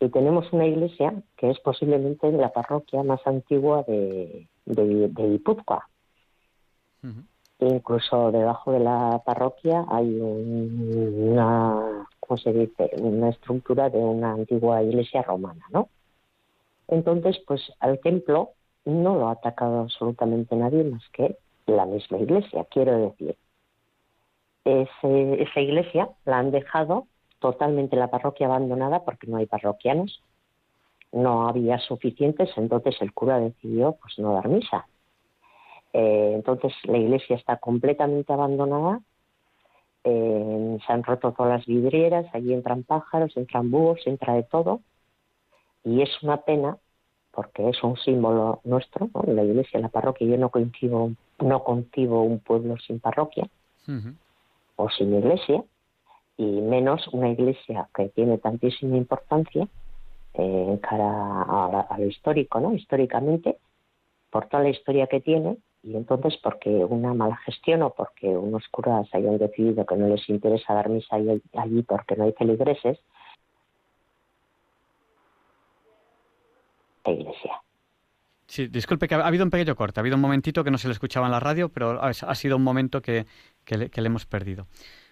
y tenemos una iglesia que es posiblemente la parroquia más antigua de, de, Guipúzcoa. Incluso debajo de la parroquia hay una, ¿cómo se dice? Una estructura de una antigua iglesia romana, ¿no? Entonces, pues al templo no lo ha atacado absolutamente nadie más que la misma iglesia, quiero decir. esa iglesia la han dejado totalmente la parroquia abandonada porque no hay parroquianos, no había suficientes, entonces el cura decidió pues no dar misa. Eh, entonces la iglesia está completamente abandonada, eh, se han roto todas las vidrieras, allí entran pájaros, entran búhos, entra de todo, y es una pena porque es un símbolo nuestro, la iglesia, la parroquia. Yo no concibo, no concibo un pueblo sin parroquia o sin iglesia, y menos una iglesia que tiene tantísima importancia eh, en cara a, lo histórico, ¿no? Históricamente, por toda la historia que tiene, y entonces porque una mala gestión o porque unos curas hayan decidido que no les interesa dar misa allí porque no hay feligreses, iglesia. Sí, disculpe que ha habido un pequeño corte, ha habido un momentito que no se le escuchaba en la radio, pero ha, sido un momento que, le, hemos perdido.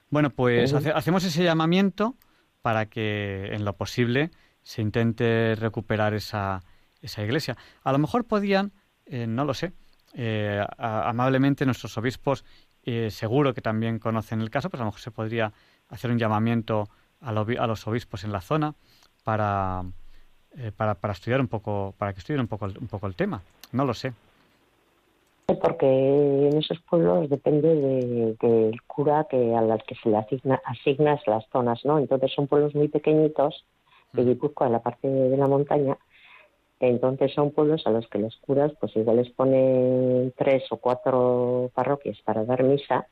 Bueno, pues hacemos ese llamamiento para que en lo posible se intente recuperar esa, esa iglesia. A lo mejor podían, eh, no lo sé, eh, amablemente nuestros obispos, eh, seguro que también conocen el caso, pues a lo mejor se podría hacer un llamamiento a, a los obispos en la zona para eh, para, para, estudiar un poco, para que estudien un poco, un poco el tema. No lo sé. Porque en esos pueblos depende del cura que al que se le asigna, asignas las zonas, ¿no? Entonces son pueblos muy pequeñitos de mm. Guipúzcoa, en la parte de la montaña, entonces son pueblos a los que los curas pues igual les ponen tres o cuatro parroquias para dar misa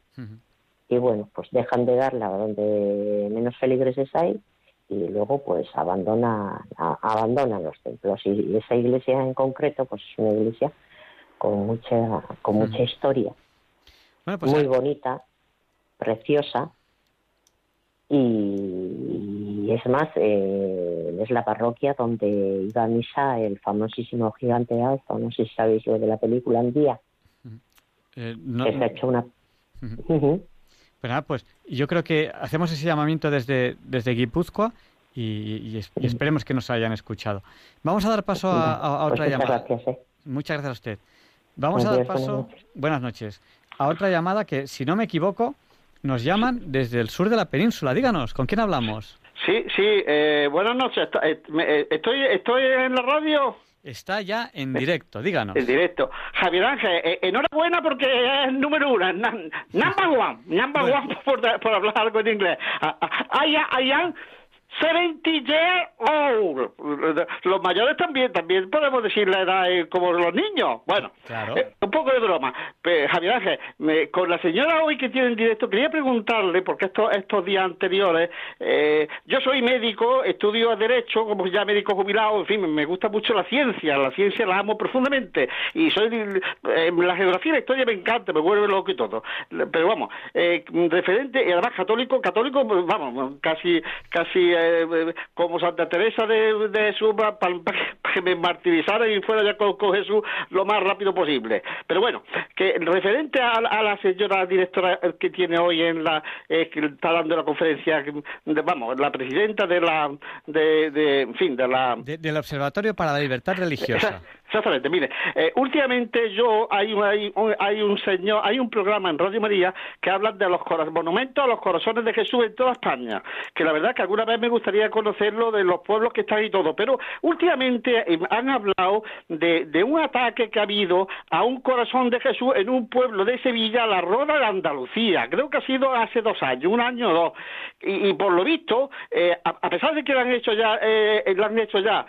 y bueno, pues dejan de darla donde menos feligreses hay y luego pues abandona, abandonan los templos. Y esa iglesia en concreto pues es una iglesia con mucha con mucha historia. Pues muy bonita preciosa. Y, es más eh, es la parroquia donde iba a misa el famosísimo gigante alfa. No sé si sabéis lo de la película en día. Eh, que se ha hecho una pues yo creo que hacemos ese llamamiento desde, desde Guipúzcoa y, esperemos que nos hayan escuchado. Vamos a dar paso a, pues otra llamada. Gracias, ¿eh? Muchas gracias a usted. Vamos a dar paso, buenas noches, a otra llamada que, si no me equivoco, nos llaman desde el sur de la península. Díganos, ¿con quién hablamos? Sí, sí, eh, buenas noches. Eh, ¿Estoy, ¿Estoy en la radio? Está ya en directo, díganos. En directo. Javier Ángel, eh, enhorabuena porque es número uno, number [laughs] one, number one [laughs] por, por, hablar algo en inglés. I, I am 70 years old. Los mayores también, también podemos decir la edad eh, como los niños. Bueno, eh, un poco de broma. Javier Ángel, con la señora hoy que tiene en directo, quería preguntarle, porque estos, estos días anteriores, eh, yo soy médico, estudio Derecho, como ya médico jubilado, en fin, me gusta mucho la ciencia, la ciencia la amo profundamente, y soy la geografía y la historia me encanta, me vuelve loco y todo. Pero vamos, referente, y además católico, católico, vamos, casi, casi eh, como Santa Teresa de, Jesús para, que me martirizara y fuera ya con, Jesús lo más rápido posible. Pero bueno, que referente a, la señora directora que tiene hoy en la, eh, que está dando la conferencia, vamos, la presidenta de la, de, en fin, de la... del Observatorio para la Libertad Religiosa. Exactamente, mire, eh, últimamente yo hay un, hay, hay un señor, hay un programa en Radio María que habla de los monumentos a los corazones de Jesús en toda España, que la verdad que alguna vez me gustaría conocerlo de los pueblos que están y todo, pero últimamente eh, han hablado de, un ataque que ha habido a un corazón de Jesús en un pueblo de Sevilla, la Roda de Andalucía, creo que ha sido hace dos años, un año o dos, y, por lo visto, eh, a, pesar de que le han hecho ya, eh, le han hecho ya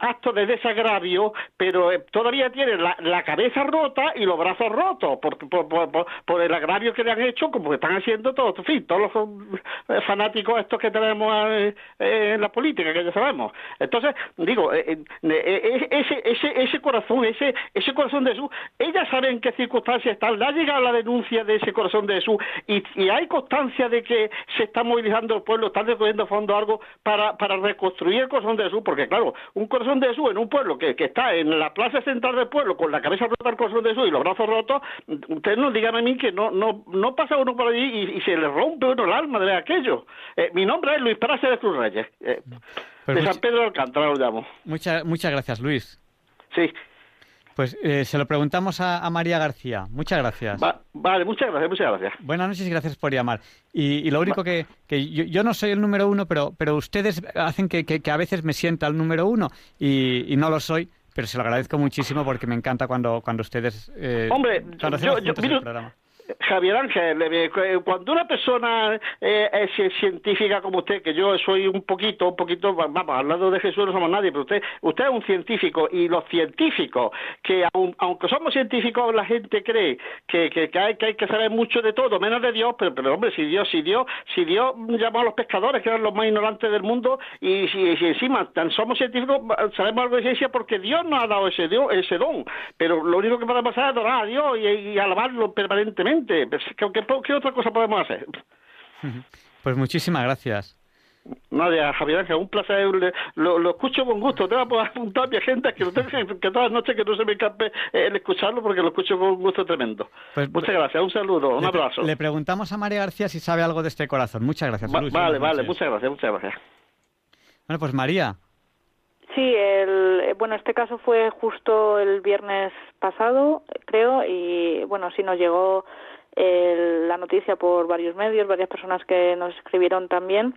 actos de desagravio, pero eh, todavía tiene la, cabeza rota y los brazos rotos por, por, el agravio que le han hecho, como están haciendo todos, en fin, todos los eh, fanáticos estos que tenemos eh, en la política, que ya sabemos. Entonces, digo, ese, ese, ese corazón, ese, ese corazón de Jesús, ellas saben en qué circunstancias están, le ha llegado la denuncia de ese corazón de Jesús y, hay constancia de que se está movilizando el pueblo, están recogiendo fondo algo para, para reconstruir el corazón de Jesús, porque claro, un corazón de Jesús en un pueblo que, que está en la plaza central del pueblo con la cabeza rota al corazón de Jesús y los brazos rotos, ustedes no digan a mí que no no no pasa uno por allí y, se le rompe uno el alma de aquello. Eh, mi nombre es Luis Prace de Cruz Reyes, eh, pues de San Pedro de Alcántara lo llamo. Muchas muchas gracias, Luis. Sí. Pues eh, se lo preguntamos a, María García. Muchas gracias. vale, muchas gracias, muchas gracias. Buenas noches y gracias por llamar. Y, lo único que, que yo, no soy el número uno, pero, pero ustedes hacen que, que, a veces me sienta el número uno y, y no lo soy pero se lo agradezco muchísimo porque me encanta cuando, cuando ustedes... Eh, Hombre, yo, yo, Javier Ángel, eh, cuando una persona eh, es científica como usted, que yo soy un poquito, un poquito, vamos, al lado de Jesús no somos nadie, pero usted, usted es un científico y los científicos, que aunque somos científicos, la gente cree que, que, hay, que hay que saber mucho de todo, menos de Dios, pero, pero hombre, si Dios, si Dios, si Dios llamó a los pescadores, que eran los más ignorantes del mundo, y si, encima somos científicos, sabemos algo de ciencia porque Dios nos ha dado ese, ese don, pero lo único que podemos hacer es adorar a Dios y alabarlo permanentemente ¿Qué, otra cosa podemos hacer? Pues muchísimas gracias. Nadia, Javier Ángel, un placer. Lo, escucho con gusto. Te voy a apuntar a mi agenda que, que todas las noches que no se me escape el escucharlo porque lo escucho con gusto tremendo. Pues, Muchas gracias. Un saludo, un abrazo. Le preguntamos a María García si sabe algo de este corazón. Muchas gracias. vale, vale. Muchas gracias, muchas gracias. Bueno, pues María. Sí, el, bueno, este caso fue justo el viernes pasado, creo, y bueno, sí nos llegó la noticia por varios medios, varias personas que nos escribieron también.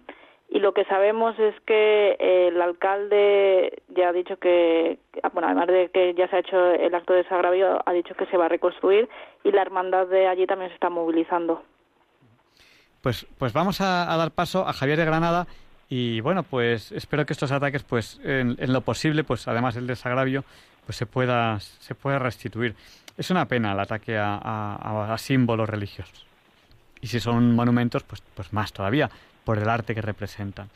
y lo que sabemos es que el alcalde ya ha dicho que, bueno, además de que ya se ha hecho el acto de desagravio, ha dicho que se va a reconstruir y la hermandad de allí también se está movilizando. Pues, pues vamos a, dar paso a Javier de Granada y bueno, pues espero que estos ataques, pues en, lo posible, pues además del desagravio, pues se pueda, se pueda restituir. Es una pena el ataque a, símbolos religiosos. Y si son monumentos, pues, pues más todavía por el arte que representan.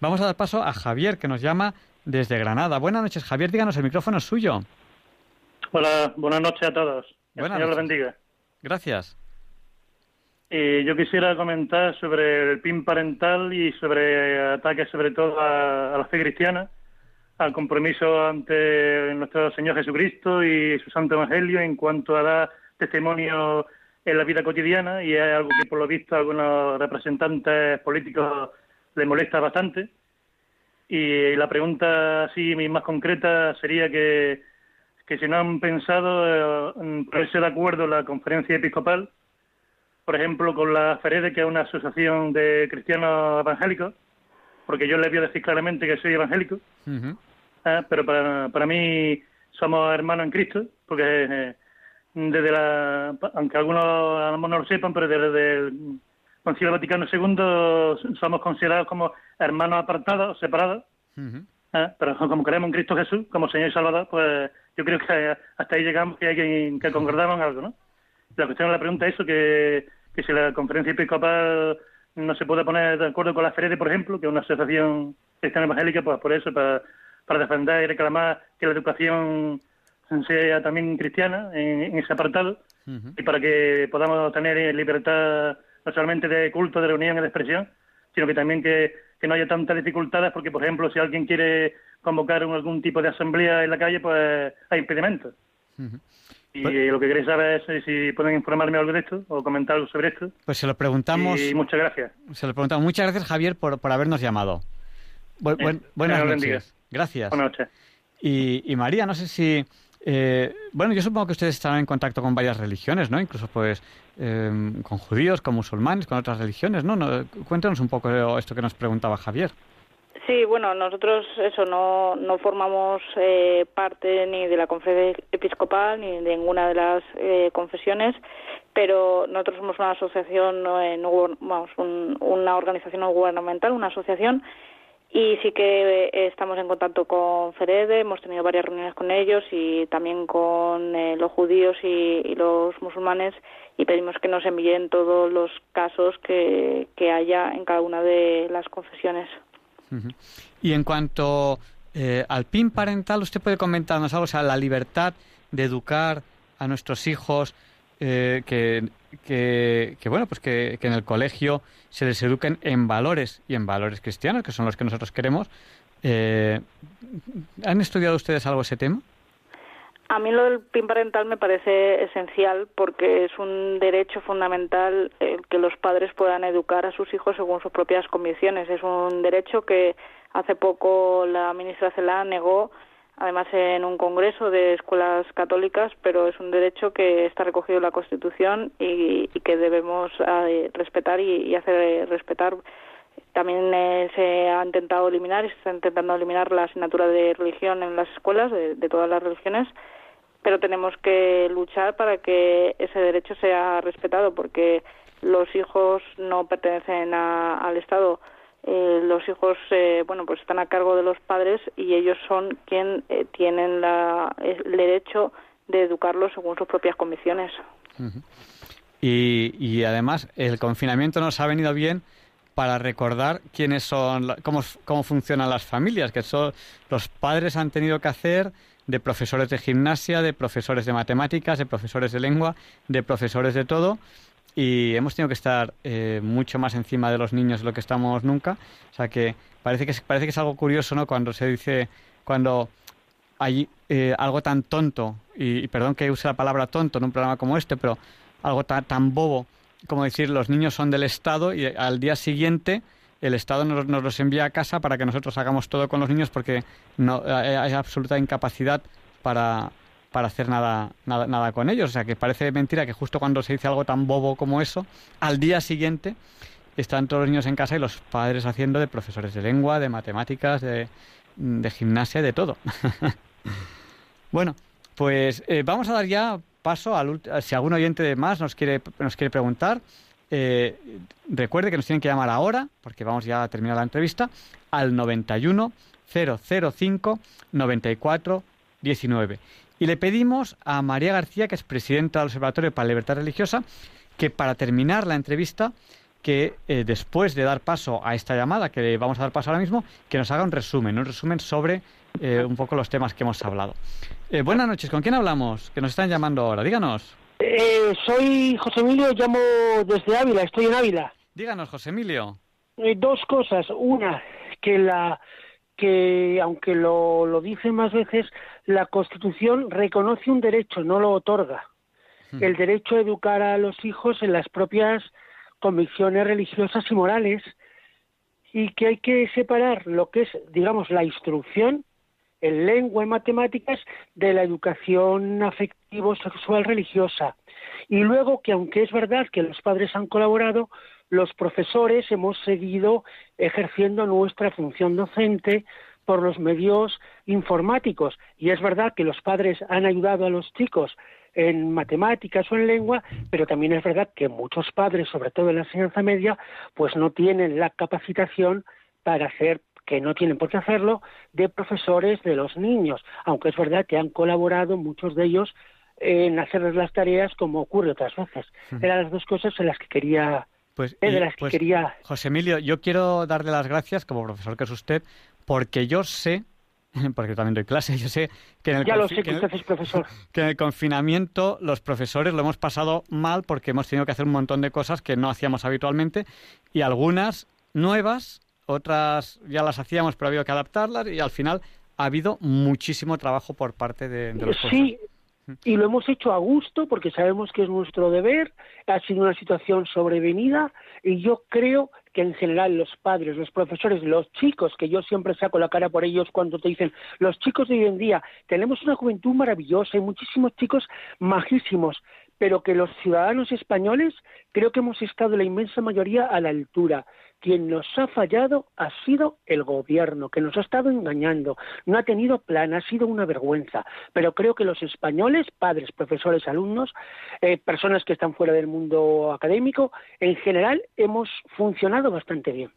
Vamos a dar paso a Javier, que nos llama desde Granada. Buenas noches, Javier, díganos, el micrófono es suyo. Hola, buenas noches a todos. Buenas Señor bendiga. Gracias. Eh, yo quisiera comentar sobre el PIN parental y sobre ataques sobre todo a, la fe cristiana, al compromiso ante nuestro Señor Jesucristo y su Santo Evangelio en cuanto a dar testimonio en la vida cotidiana y es algo que por lo visto a algunos representantes políticos les molesta bastante. Y la pregunta así más concreta sería que, que si no han pensado eh, ponerse de acuerdo la conferencia episcopal, por ejemplo, con la FEREDE, que es una asociación de cristianos evangélicos, porque yo les voy a decir claramente que soy evangélico, eh, pero para, para mí somos hermanos en Cristo, porque eh, desde la, aunque algunos no lo sepan, pero desde el Concilio Vaticano II somos considerados como hermanos apartados, separados, ¿eh? pero como creemos en Cristo Jesús, como Señor y Salvador, pues yo creo que hasta ahí llegamos que hay que, que concordamos en algo, ¿no? La cuestión de la pregunta es eso, que, que si la conferencia episcopal no se puede poner de acuerdo con la FEREDE, por ejemplo, que es una asociación cristiana evangélica, pues por eso, para, para defender y reclamar que la educación sea también cristiana en, ese apartado y para que podamos tener libertad no solamente de culto, de reunión y de expresión, sino que también que, no haya tantas dificultades porque, por ejemplo, si alguien quiere convocar algún tipo de asamblea en la calle, pues hay impedimentos. Y pues lo que queréis saber es si pueden informarme algo de esto o comentar algo sobre esto. Pues se lo preguntamos. Y muchas gracias. Se lo preguntamos. Muchas gracias, Javier, por, por habernos llamado. buenas noches. Gracias. Buenas noches. Y, y María, no sé si eh, bueno, yo supongo que ustedes estarán en contacto con varias religiones, ¿no? Incluso, pues, em, con judíos, con musulmanes, con otras religiones, ¿no? ¿no? Cuéntanos un poco esto que nos preguntaba Javier. Sí, bueno, nosotros eso no, no formamos eh, parte ni de la conferencia episcopal ni de ninguna de las eh, confesiones, pero nosotros somos una asociación, vamos, una organización no gubernamental, una asociación y sí que eh, estamos en contacto con FEREDE, hemos tenido varias reuniones con ellos y también con eh, los judíos y, los musulmanes y pedimos que nos envíen todos los casos que, haya en cada una de las confesiones. Y en cuanto eh, al PIN parental, ¿usted puede comentarnos algo? O sea, la libertad de educar a nuestros hijos, que que, bueno, pues que, en el colegio se les eduquen en valores y en valores cristianos, que son los que nosotros queremos. Eh, ¿Han estudiado ustedes algo ese tema? A mí lo del PIN parental me parece esencial porque es un derecho fundamental que los padres puedan educar a sus hijos según sus propias convicciones. Es un derecho que hace poco la ministra Celá negó además en un congreso de escuelas católicas, pero es un derecho que está recogido en la Constitución y, que debemos eh, respetar y, hacer respetar. También eh, se ha intentado eliminar y se está intentando eliminar la asignatura de religión en las escuelas, de, todas las religiones, pero tenemos que luchar para que ese derecho sea respetado, porque los hijos no pertenecen al Estado, eh, los hijos eh, bueno pues están a cargo de los padres y ellos son quien eh, tienen la, el derecho de educarlos según sus propias convicciones. Y, además el confinamiento nos ha venido bien para recordar quiénes son cómo, cómo funcionan las familias que son los padres han tenido que hacer de profesores de gimnasia de profesores de matemáticas de profesores de lengua de profesores de todo y hemos tenido que estar eh, mucho más encima de los niños de lo que estamos nunca. O sea que parece que es, parece que es algo curioso, ¿no? Cuando se dice, cuando hay eh, algo tan tonto, y, perdón que use la palabra tonto en un programa como este, pero algo tan, bobo como decir los niños son del Estado y al día siguiente el Estado nos, nos los envía a casa para que nosotros hagamos todo con los niños porque no hay absoluta incapacidad para para hacer nada, nada, nada con ellos. O sea, que parece mentira que justo cuando se dice algo tan bobo como eso, al día siguiente están todos los niños en casa y los padres haciendo de profesores de lengua, de matemáticas, de, de gimnasia, de todo. [laughs] bueno, pues eh, vamos a dar ya paso al si algún oyente más nos quiere nos quiere preguntar. Eh, recuerde que nos tienen que llamar ahora, porque vamos ya a terminar la entrevista, al 91 005 94 19. Y le pedimos a María García, que es presidenta del Observatorio para la Libertad Religiosa, que para terminar la entrevista, que eh, después de dar paso a esta llamada, que vamos a dar paso ahora mismo, que nos haga un resumen, un resumen sobre eh, un poco los temas que hemos hablado. Eh, buenas noches, ¿con quién hablamos? Que nos están llamando ahora, díganos. soy José Emilio, llamo desde Ávila, estoy en Ávila. Díganos, José Emilio. dos cosas. Una, que la que aunque lo, lo dice más veces, la Constitución reconoce un derecho, no lo otorga. Hmm. El derecho a educar a los hijos en las propias convicciones religiosas y morales y que hay que separar lo que es, digamos, la instrucción en lengua y matemáticas de la educación afectivo sexual religiosa. Y luego que aunque es verdad que los padres han colaborado, los profesores hemos seguido ejerciendo nuestra función docente por los medios informáticos. Y es verdad que los padres han ayudado a los chicos en matemáticas o en lengua, pero también es verdad que muchos padres, sobre todo en la enseñanza media, pues no tienen la capacitación para hacer que no tienen por qué hacerlo, de profesores de los niños, aunque es verdad que han colaborado muchos de ellos en hacerles las tareas como ocurre otras veces. Eran las dos cosas en las que quería pues, las que pues. José Emilio, yo quiero darle las gracias como profesor que es usted, porque yo sé, [laughs] porque también doy clase, [laughs] yo sé que en el, ya lo sé que, usted es profesor. [laughs] que en el confinamiento los profesores lo hemos pasado mal porque hemos tenido que hacer un montón de cosas que no hacíamos habitualmente y algunas nuevas, otras ya las hacíamos pero ha habido que adaptarlas y al final ha habido muchísimo trabajo por parte de, de los sí, y lo hemos hecho a gusto porque sabemos que es nuestro deber, ha sido una situación sobrevenida y yo creo que en general los padres, los profesores, los chicos, que yo siempre saco la cara por ellos cuando te dicen, los chicos de hoy en día, tenemos una juventud maravillosa y muchísimos chicos majísimos, pero que los ciudadanos españoles creo que hemos estado la inmensa mayoría a la altura. Quien nos ha fallado ha sido el gobierno, que nos ha estado engañando, no ha tenido plan, ha sido una vergüenza. Pero creo que los españoles, padres, profesores, alumnos, eh, personas que están fuera del mundo académico, en general hemos funcionado bastante bien.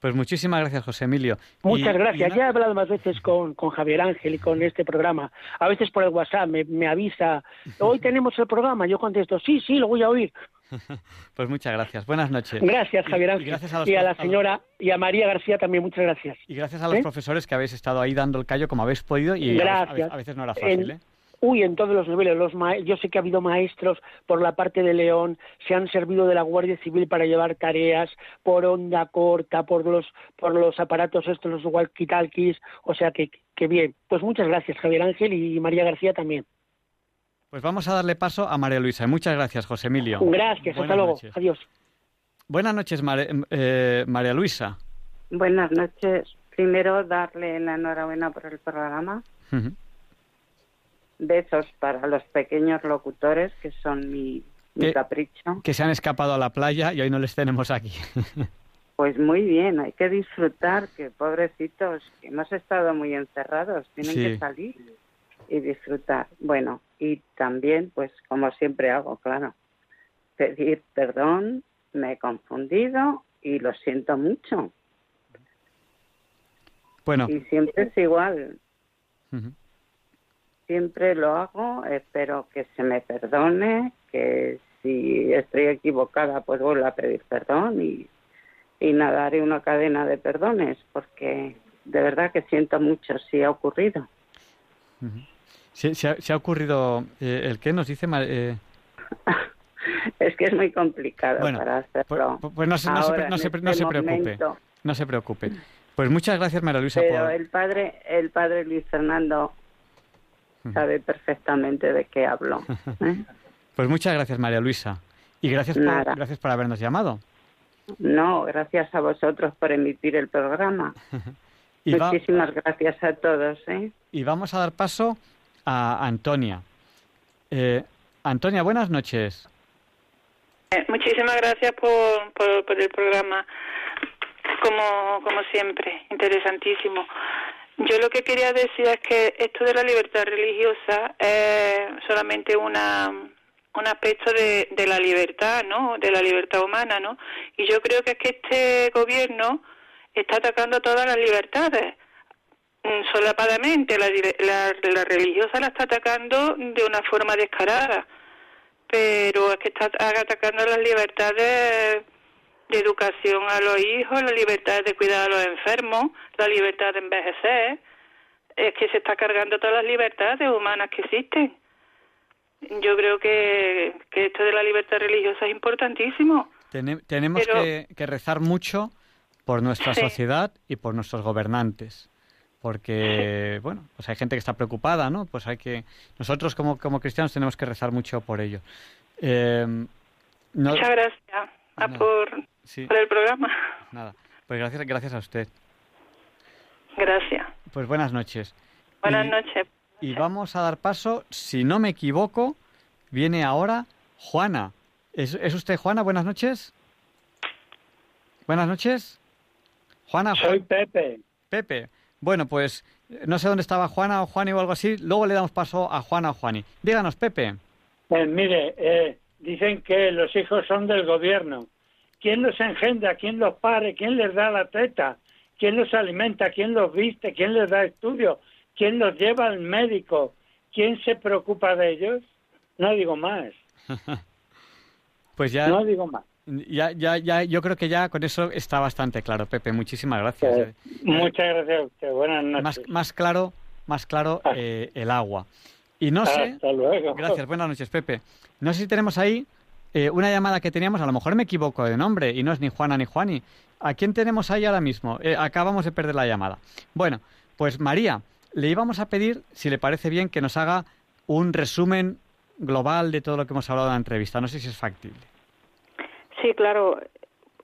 Pues muchísimas gracias, José Emilio. Muchas gracias. Ya he hablado más veces con, con, Javier Ángel y con este programa. A veces por el WhatsApp me, me avisa, [laughs] hoy tenemos el programa. Yo contesto, sí, sí, lo voy a oír. [laughs] Pues muchas gracias. Buenas noches. Gracias, Javier Ángel. Y, gracias a, la señora y a María García también, muchas gracias. Y gracias a los ¿Eh? profesores que habéis estado ahí dando el callo como habéis podido y gracias. A, veces no era fácil. ¿eh? Uy, en todos los niveles. Los yo sé que ha habido maestros por la parte de León, se han servido de la Guardia Civil para llevar tareas por onda corta, por los, por los aparatos estos, los walkie-talkies. O sea que, que bien. Pues muchas gracias, Javier Ángel y María García también. Pues vamos a darle paso a María Luisa. Muchas gracias, José Emilio. Gracias, hasta luego. Adiós. Buenas noches, eh, María Luisa. Buenas noches. Primero, darle la enhorabuena por el programa. Besos para los pequeños locutores, que son mi, capricho. Que se han escapado a la playa y hoy no les tenemos aquí. [laughs] Pues muy bien, hay que disfrutar, que pobrecitos, que hemos estado muy encerrados, tienen que salir y disfrutar. Bueno, y también, pues como siempre hago, claro, pedir perdón, me he confundido y lo siento mucho. Bueno. Y siempre es igual. Siempre lo hago, espero que se me perdone, que si estoy equivocada, pues vuelvo a pedir perdón y, y nada, haré una cadena de perdones, porque de verdad que siento mucho si ha ocurrido. ¿Se, ha, ocurrido eh, el qué nos dice? Eh? [laughs] es que es muy complicado para hacerlo. Pues, pues no, se, no, se, no, se, este preocupe. No se preocupe. Pues muchas gracias, María Luisa. Pero el padre, el padre Luis Fernando sabe perfectamente de qué hablo. [laughs] ¿eh? Pues muchas gracias, María Luisa. Y gracias por, gracias por habernos llamado. No, gracias a vosotros por emitir el programa. [laughs] Muchísimas gracias a todos. ¿eh? Y vamos a dar paso a Antonia. Eh, Antonia, buenas noches. Eh, muchísimas gracias por, por, el programa, como, como siempre, interesantísimo. Yo lo que quería decir es que esto de la libertad religiosa es solamente una un aspecto de, de la libertad, ¿no? De la libertad humana, ¿no? Y yo creo que es que este gobierno está atacando todas las libertades solapadamente. La, la, la religiosa la está atacando de una forma descarada, pero es que está atacando las libertades de educación a los hijos, la libertad de cuidar a los enfermos, la libertad de envejecer. Es que se está cargando todas las libertades humanas que existen. Yo creo que, esto de la libertad religiosa es importantísimo. tenemos que, rezar mucho por nuestra sociedad y por nuestros gobernantes. Porque, [laughs] bueno, pues hay gente que está preocupada, ¿no? Pues hay que... Nosotros como, como cristianos tenemos que rezar mucho por ello. Eh, Muchas gracias por, por el programa. [laughs] Nada, pues gracias, gracias a usted. Gracias. Pues buenas noches. Buenas noches. Y vamos a dar paso, si no me equivoco, viene ahora Juana. ¿Es, usted Juana? Buenas noches. Buenas noches. Juana. Soy Pepe. Pepe. Bueno, pues no sé dónde estaba Juana o Juani o algo así. Luego le damos paso a Juana o Juani. Díganos, Pepe. Pues mire, eh, dicen que los hijos son del gobierno. ¿Quién los engendra? ¿Quién los pare? ¿Quién les da la teta? ¿Quién los alimenta? ¿Quién los viste? ¿Quién les da estudio? ¿Quién los lleva al médico? ¿Quién se preocupa de ellos? No digo más. [laughs] pues ya. No digo más. Ya, ya, ya, yo creo que ya con eso está bastante claro, Pepe. Muchísimas gracias. Eh, muchas gracias a usted. Buenas noches. Más, más claro, más claro ah. eh, el agua. Y no sé. Hasta luego. Gracias. Buenas noches, Pepe. No sé si tenemos ahí eh, una llamada que teníamos. A lo mejor me equivoco de nombre y no es ni Juana ni Juani. ¿A quién tenemos ahí ahora mismo? acabamos de perder la llamada. Bueno, pues María, le íbamos a pedir, si le parece bien, que nos haga un resumen global de todo lo que hemos hablado en la entrevista. No sé si es factible. Sí, claro.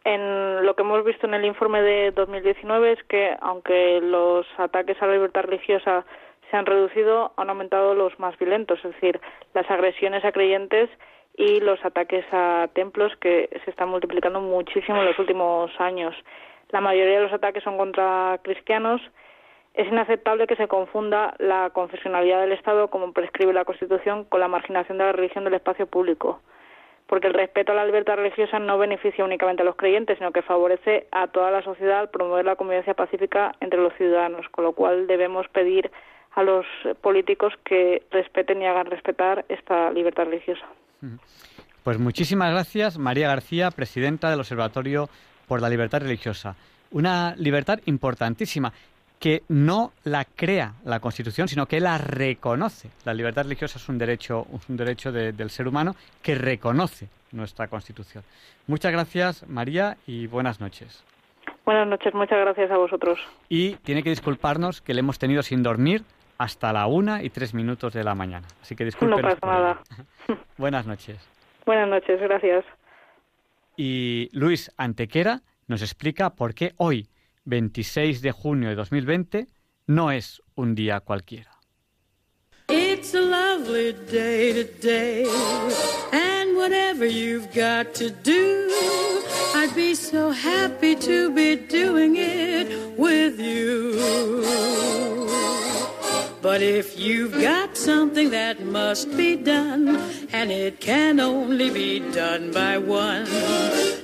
En lo que hemos visto en el informe de 2019 es que, aunque los ataques a la libertad religiosa se han reducido, han aumentado los más violentos, es decir, las agresiones a creyentes y los ataques a templos que se están multiplicando muchísimo en los últimos años. La mayoría de los ataques son contra cristianos es inaceptable que se confunda la confesionalidad del Estado, como prescribe la Constitución, con la marginación de la religión del espacio público, porque el respeto a la libertad religiosa no beneficia únicamente a los creyentes, sino que favorece a toda la sociedad al promover la convivencia pacífica entre los ciudadanos, con lo cual debemos pedir a los políticos que respeten y hagan respetar esta libertad religiosa. Pues muchísimas gracias, María García, presidenta del Observatorio por la Libertad Religiosa. Una libertad importantísima que no la crea la Constitución, sino que la reconoce. La libertad religiosa es un derecho, un derecho del ser humano que reconoce nuestra Constitución. Muchas gracias, María, y buenas noches. Buenas noches, muchas gracias a vosotros. Y tiene que disculparnos que le hemos tenido sin dormir hasta la una y tres minutos de la mañana. Así que disculpen. No pasa nada. [laughs] buenas noches. Buenas noches, gracias. Y Luis Antequera nos explica por qué hoy, 26 de junio de 2020 no es un día cualquiera. It's a lovely day today, and whatever you've got to do, I'd be so happy to be doing it with you. But if you've got something that must be done, and it can only be done by one,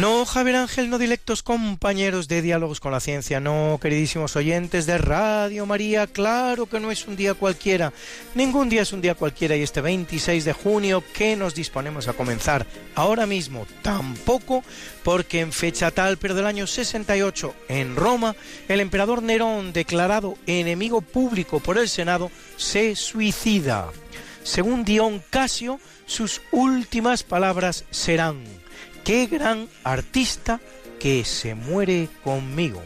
No, Javier Ángel, no directos compañeros de Diálogos con la Ciencia, no, queridísimos oyentes de Radio María, claro que no es un día cualquiera, ningún día es un día cualquiera y este 26 de junio que nos disponemos a comenzar ahora mismo, tampoco, porque en fecha tal, pero del año 68, en Roma, el emperador Nerón, declarado enemigo público por el Senado, se suicida. Según Dion Casio, sus últimas palabras serán qué gran artista que se muere conmigo.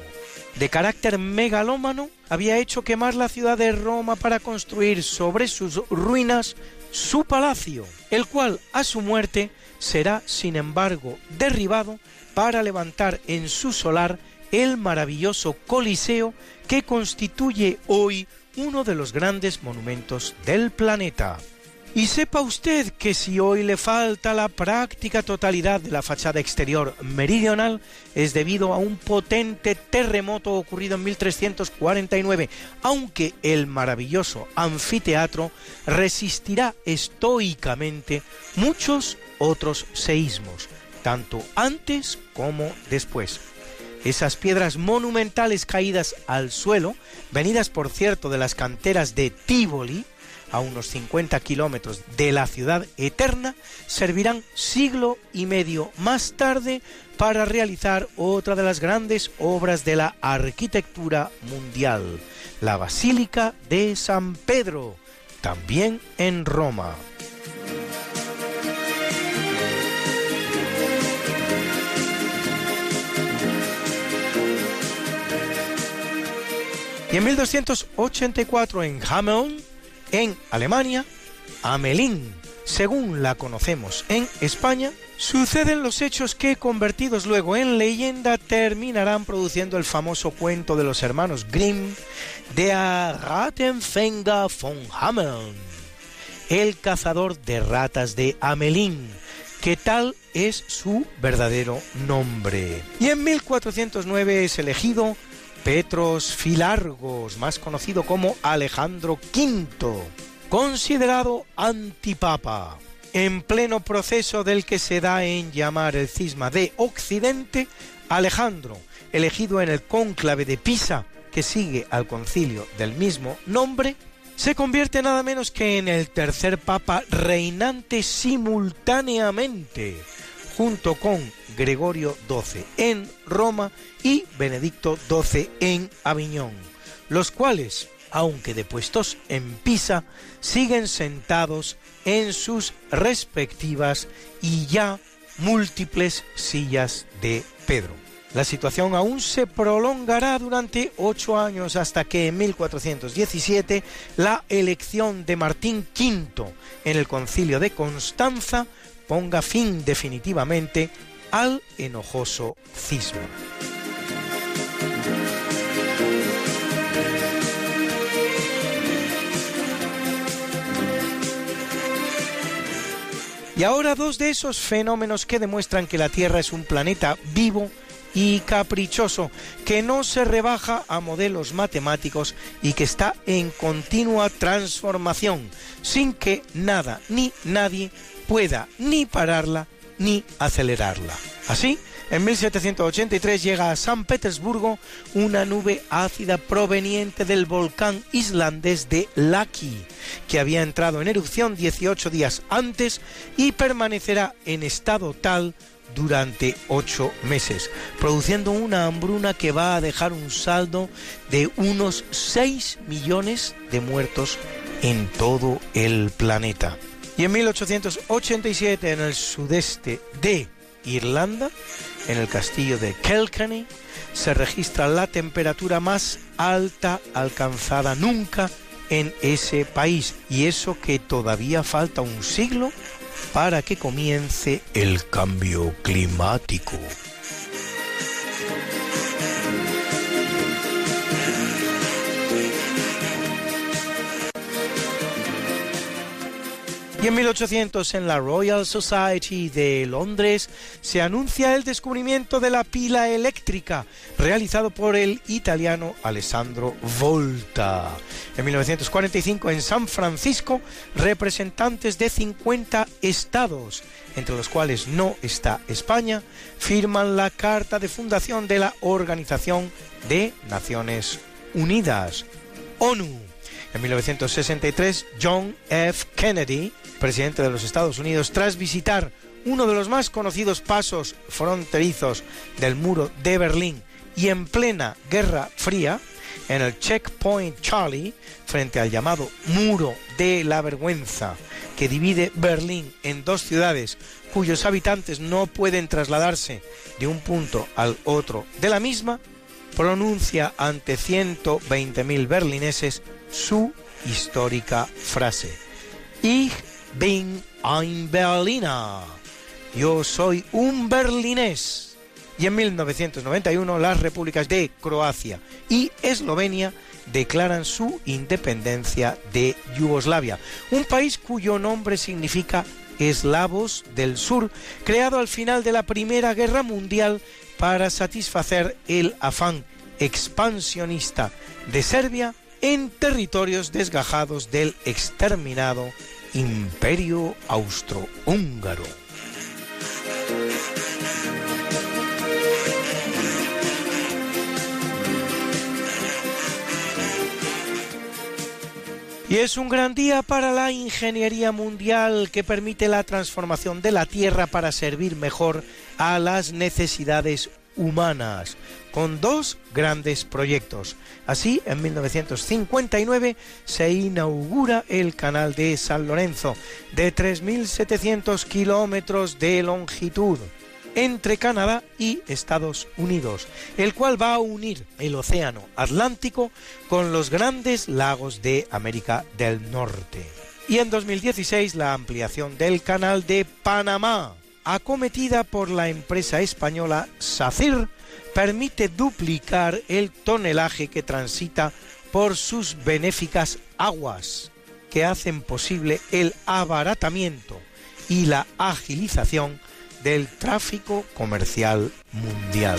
De carácter megalómano, había hecho quemar la ciudad de Roma para construir sobre sus ruinas su palacio, el cual a su muerte será, sin embargo, derribado para levantar en su solar el maravilloso Coliseo que constituye hoy uno de los grandes monumentos del planeta. Y sepa usted que si hoy le falta la práctica totalidad de la fachada exterior meridional es debido a un potente terremoto ocurrido en 1349, aunque el maravilloso anfiteatro resistirá estoicamente muchos otros seísmos, tanto antes como después. Esas piedras monumentales caídas al suelo, venidas por cierto de las canteras de Tivoli, a unos 50 kilómetros de la ciudad eterna, servirán siglo y medio más tarde para realizar otra de las grandes obras de la arquitectura mundial, la Basílica de San Pedro, también en Roma. Y en 1284 en Hameln, en Alemania, Amelín, según la conocemos en España, suceden los hechos que, convertidos luego en leyenda, terminarán produciendo el famoso cuento de los hermanos Grimm de Rattenfänger von Hameln, el cazador de ratas de Amelín, que tal es su verdadero nombre. Y en 1409 es elegido Petros Filargos, más conocido como Alejandro V, considerado antipapa. En pleno proceso del que se da en llamar el cisma de Occidente, Alejandro, elegido en el cónclave de Pisa, que sigue al concilio del mismo nombre, se convierte nada menos que en el tercer papa reinante simultáneamente, junto con Gregorio XII en Roma y Benedicto XII en Aviñón, los cuales, aunque depuestos en Pisa, siguen sentados en sus respectivas y ya múltiples sillas de Pedro. La situación aún se prolongará durante ocho años hasta que en 1417 la elección de Martín V en el concilio de Constanza ponga fin definitivamente al enojoso cisma. Y ahora dos de esos fenómenos que demuestran que la Tierra es un planeta vivo y caprichoso, que no se rebaja a modelos matemáticos y que está en continua transformación, sin que nada ni nadie pueda ni pararla ni acelerarla. Así, en 1783 llega a San Petersburgo una nube ácida proveniente del volcán islandés de Laki, que había entrado en erupción 18 días antes y permanecerá en estado tal durante ocho meses, produciendo una hambruna que va a dejar un saldo de unos 6 millones de muertos en todo el planeta. Y en 1887, en el sudeste de Irlanda, en el castillo de Kilkenny, se registra la temperatura más alta alcanzada nunca en ese país. Y eso que todavía falta un siglo para que comience el cambio climático. Y en 1800 en la Royal Society de Londres se anuncia el descubrimiento de la pila eléctrica realizado por el italiano Alessandro Volta. En 1945 en San Francisco representantes de 50 estados, entre los cuales no está España, firman la carta de fundación de la Organización de Naciones Unidas, ONU. En 1963, John F. Kennedy presidente de los Estados Unidos, tras visitar uno de los más conocidos pasos fronterizos del muro de Berlín y en plena Guerra Fría, en el Checkpoint Charlie, frente al llamado Muro de la Vergüenza, que divide Berlín en dos ciudades cuyos habitantes no pueden trasladarse de un punto al otro de la misma, pronuncia ante 120.000 berlineses su histórica frase. Bin ein Berliner. Yo soy un berlinés. Y en 1991 las repúblicas de Croacia y Eslovenia declaran su independencia de Yugoslavia, un país cuyo nombre significa eslavos del sur, creado al final de la Primera Guerra Mundial para satisfacer el afán expansionista de Serbia en territorios desgajados del exterminado Imperio Austrohúngaro. Y es un gran día para la ingeniería mundial que permite la transformación de la Tierra para servir mejor a las necesidades humanas, con dos grandes proyectos. Así, en 1959 se inaugura el Canal de San Lorenzo, de 3.700 kilómetros de longitud entre Canadá y Estados Unidos, el cual va a unir el Océano Atlántico con los grandes lagos de América del Norte. Y en 2016 la ampliación del Canal de Panamá, acometida por la empresa española SACIR, permite duplicar el tonelaje que transita por sus benéficas aguas, que hacen posible el abaratamiento y la agilización del tráfico comercial mundial.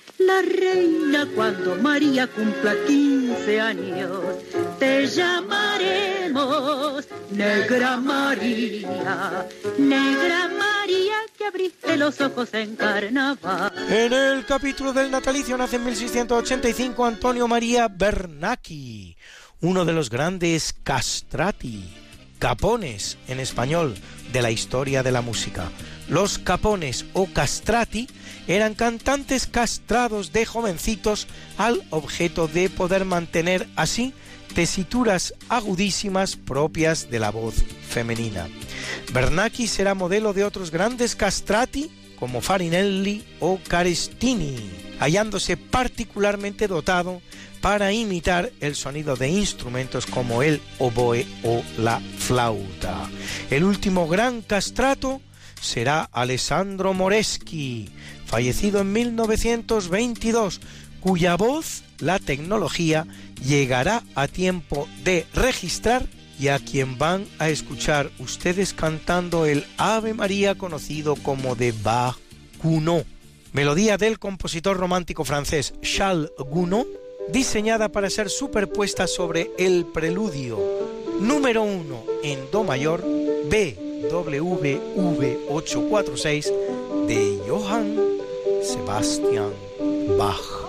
la reina cuando María cumpla 15 años. Te llamaremos Negra María, Negra María que abriste los ojos en carnaval. En el capítulo del natalicio nace en 1685 Antonio María Bernacchi, uno de los grandes castrati, capones en español, de la historia de la música. Los capones o castrati eran cantantes castrados de jovencitos al objeto de poder mantener así tesituras agudísimas propias de la voz femenina. Bernacchi será modelo de otros grandes castrati como Farinelli o Carestini, hallándose particularmente dotado para imitar el sonido de instrumentos como el oboe o la flauta. El último gran castrato será Alessandro Moreschi, fallecido en 1922, cuya voz la tecnología llegará a tiempo de registrar y a quien van a escuchar ustedes cantando el Ave María conocido como de Bach Gounod, melodía del compositor romántico francés Charles Gounod, diseñada para ser superpuesta sobre el preludio. Número 1 en Do mayor BWV 846 de Johann Sebastian Bach.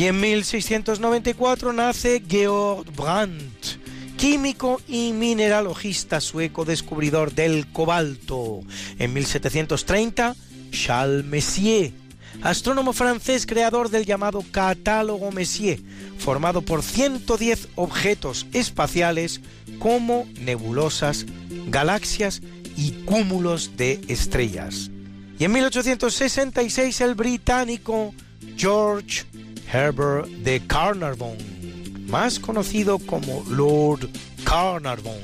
Y en 1694 nace Georg Brandt, químico y mineralogista sueco descubridor del cobalto. En 1730, Charles Messier, astrónomo francés creador del llamado Catálogo Messier, formado por 110 objetos espaciales como nebulosas, galaxias y cúmulos de estrellas. Y en 1866 el británico George Herbert de Carnarvon, más conocido como Lord Carnarvon,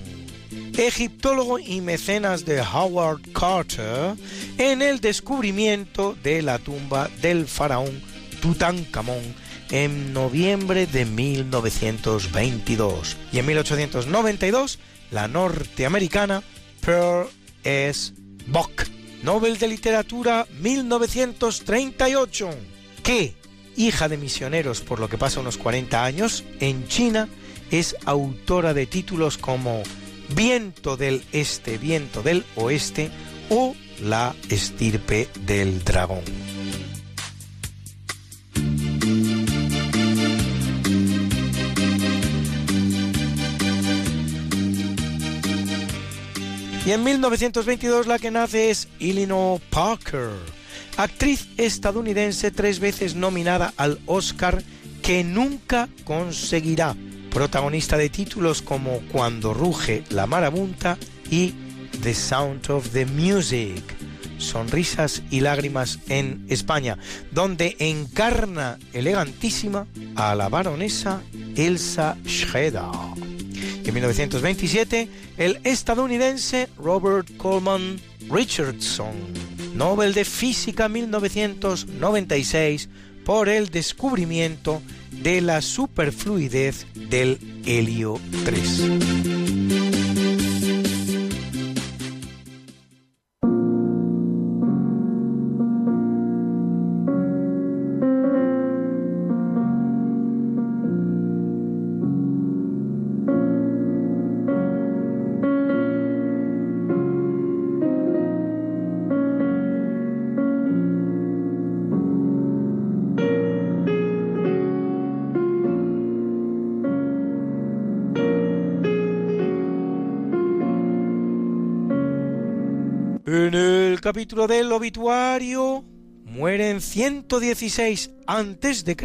egiptólogo y mecenas de Howard Carter, en el descubrimiento de la tumba del faraón Tutankamón en noviembre de 1922. Y en 1892, la norteamericana Pearl S. Buck, Nobel de Literatura 1938, que, hija de misioneros por lo que pasa unos 40 años, en China es autora de títulos como Viento del Este, Viento del Oeste o La estirpe del dragón. Y en 1922 la que nace es Eleanor Parker, actriz estadounidense tres veces nominada al Oscar que nunca conseguirá, protagonista de títulos como Cuando ruge la marabunta y The Sound of the Music, Sonrisas y Lágrimas en España, donde encarna elegantísima a la baronesa Elsa Schroeder. En 1927, el estadounidense Robert Coleman Richardson, Nobel de Física 1996, por el descubrimiento de la superfluidez del helio 3. Capítulo del obituario muere en 116 a.C.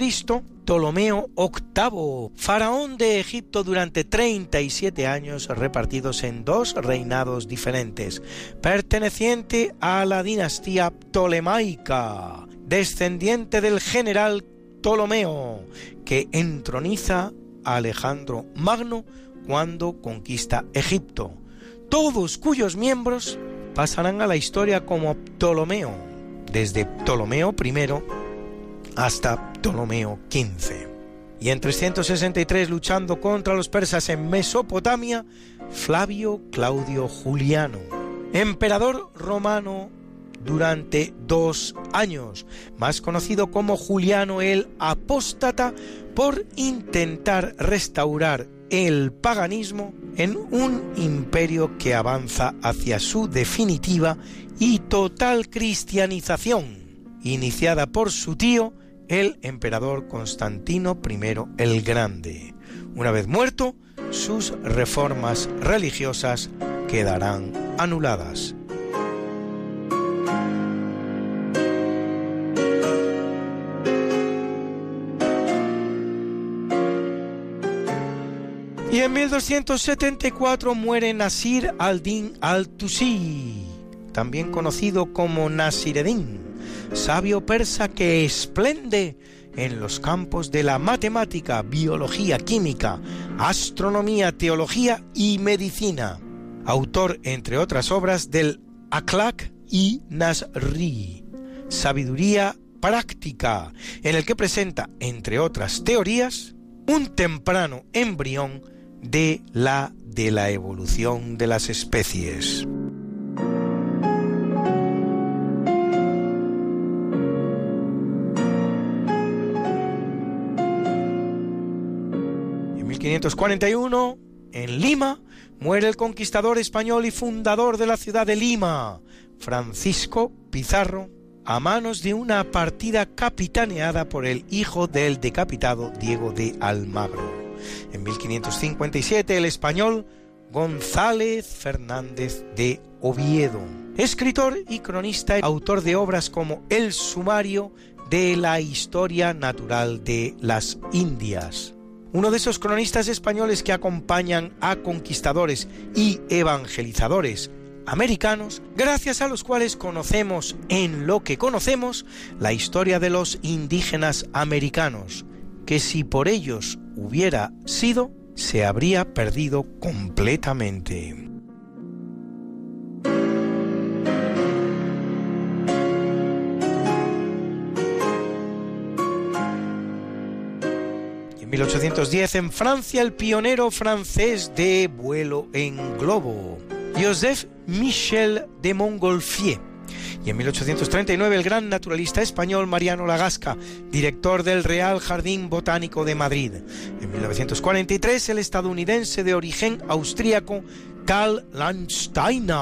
Ptolomeo VIII, faraón de Egipto durante 37 años repartidos en dos reinados diferentes, perteneciente a la dinastía ptolemaica, descendiente del general Ptolomeo, que entroniza a Alejandro Magno cuando conquista Egipto, todos cuyos miembros pasarán a la historia como Ptolomeo, desde Ptolomeo I hasta Ptolomeo XV. Y en 363, luchando contra los persas en Mesopotamia, Flavio Claudio Juliano, emperador romano durante dos años, más conocido como Juliano el Apóstata, por intentar restaurar el paganismo en un imperio que avanza hacia su definitiva y total cristianización, iniciada por su tío, el emperador Constantino I el Grande. Una vez muerto, sus reformas religiosas quedarán anuladas. Y en 1274 muere Nasir al-Din al-Tusi, también conocido como Nasireddin, sabio persa que esplende en los campos de la matemática, biología, química, astronomía, teología y medicina. Autor, entre otras obras, del Akhlaq y Nasri, sabiduría práctica, en el que presenta, entre otras teorías, un temprano embrión de la de la evolución de las especies. En 1541, en Lima, muere el conquistador español y fundador de la ciudad de Lima, Francisco Pizarro a manos de una partida capitaneada por el hijo del decapitado Diego de Almagro. En 1557 el español González Fernández de Oviedo, escritor y cronista, autor de obras como El Sumario de la Historia Natural de las Indias. Uno de esos cronistas españoles que acompañan a conquistadores y evangelizadores americanos, gracias a los cuales conocemos en lo que conocemos la historia de los indígenas americanos, que si por ellos hubiera sido, se habría perdido completamente. en 1810 en Francia el pionero francés de vuelo en globo, Joseph Michel de Montgolfier. Y en 1839 el gran naturalista español Mariano Lagasca, director del Real Jardín Botánico de Madrid. En 1943 el estadounidense de origen austríaco Karl Landsteiner,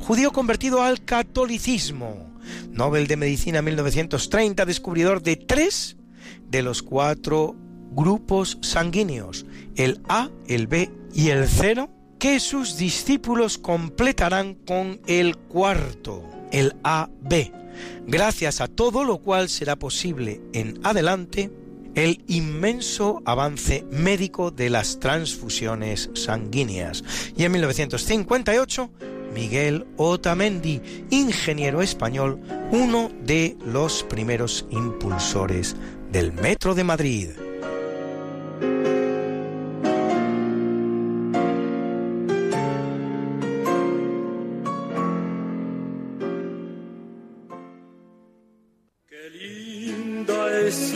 judío convertido al catolicismo. Nobel de Medicina 1930, descubridor de tres de los cuatro grupos sanguíneos, el A, el B y el cero, que sus discípulos completarán con el cuarto, el AB, gracias a todo lo cual será posible en adelante el inmenso avance médico de las transfusiones sanguíneas. Y en 1958, Miguel Otamendi, ingeniero español, uno de los primeros impulsores del Metro de Madrid.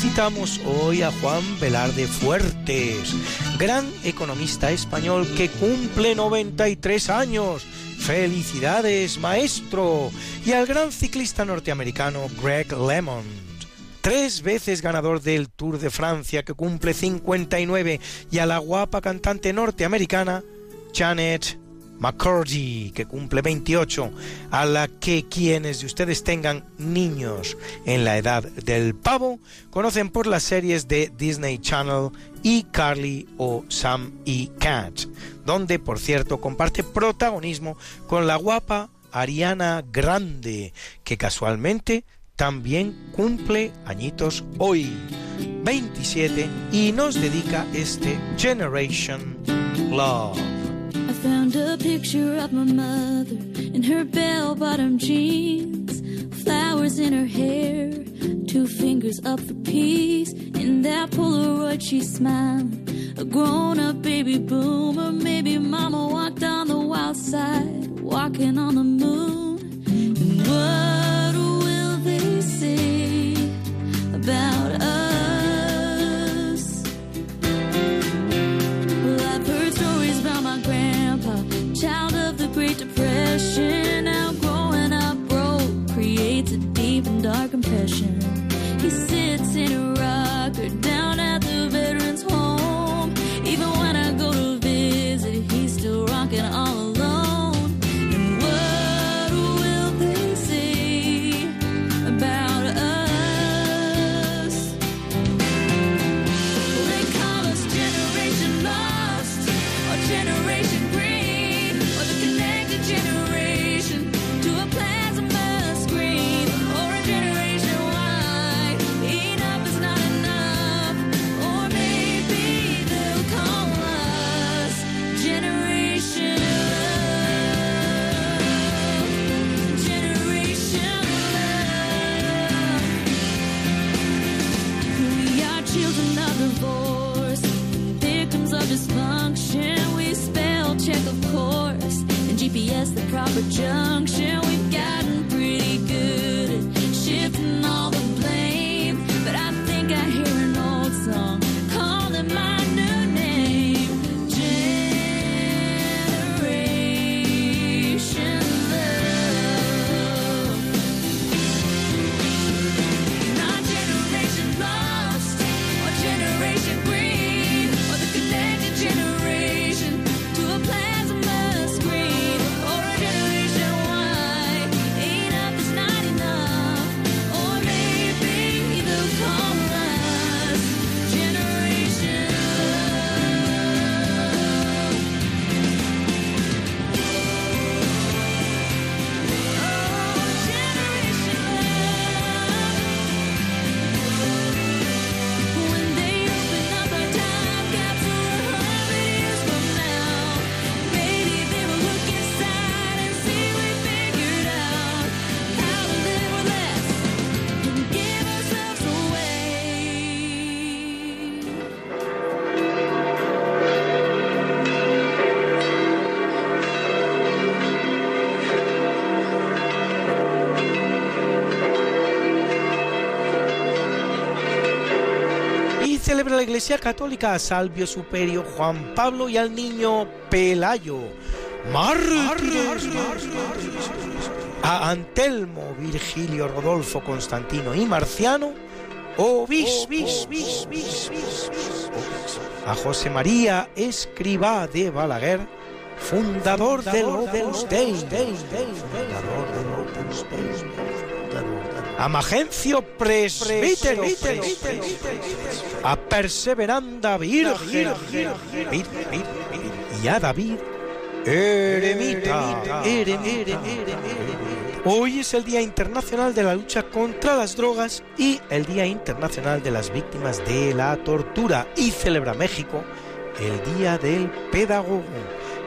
Felicitamos hoy a Juan Velarde Fuertes, gran economista español que cumple 93 años. Felicidades, maestro. Y al gran ciclista norteamericano Greg LeMond. Tres veces ganador del Tour de Francia que cumple 59 y a la guapa cantante norteamericana Janet McCurdy, que cumple 28, a la que quienes de ustedes tengan niños en la edad del pavo conocen por las series de Disney Channel y Carly o Sam y Cat, donde por cierto comparte protagonismo con la guapa Ariana Grande, que casualmente también cumple añitos hoy, 27, y nos dedica este Generation Love. I found a picture of my mother in her bell bottom jeans, flowers in her hair, two fingers up for peace. In that Polaroid, she's smiling. A grown up baby boomer, maybe mama walked on the wild side, walking on the moon. And what will they say about us? Depression. How growing up broke creates a deep and dark impression. for celebra la Iglesia Católica a Salvio Superio Juan Pablo y al niño Pelayo. Mártires. A Antelmo, Virgilio, Rodolfo, Constantino y Marciano. Obis, bis, bis, bis, bis, bis. A José María Escribá de Balaguer, fundador del Opus Dei. Fundador del Opus Dei. A Magencio Presbítero, a Perseveranda Virgen, y a David Eremita. Hoy es el Día Internacional de la Lucha contra las Drogas y el Día Internacional de las Víctimas de la Tortura y celebra México el Día del Pedagogo.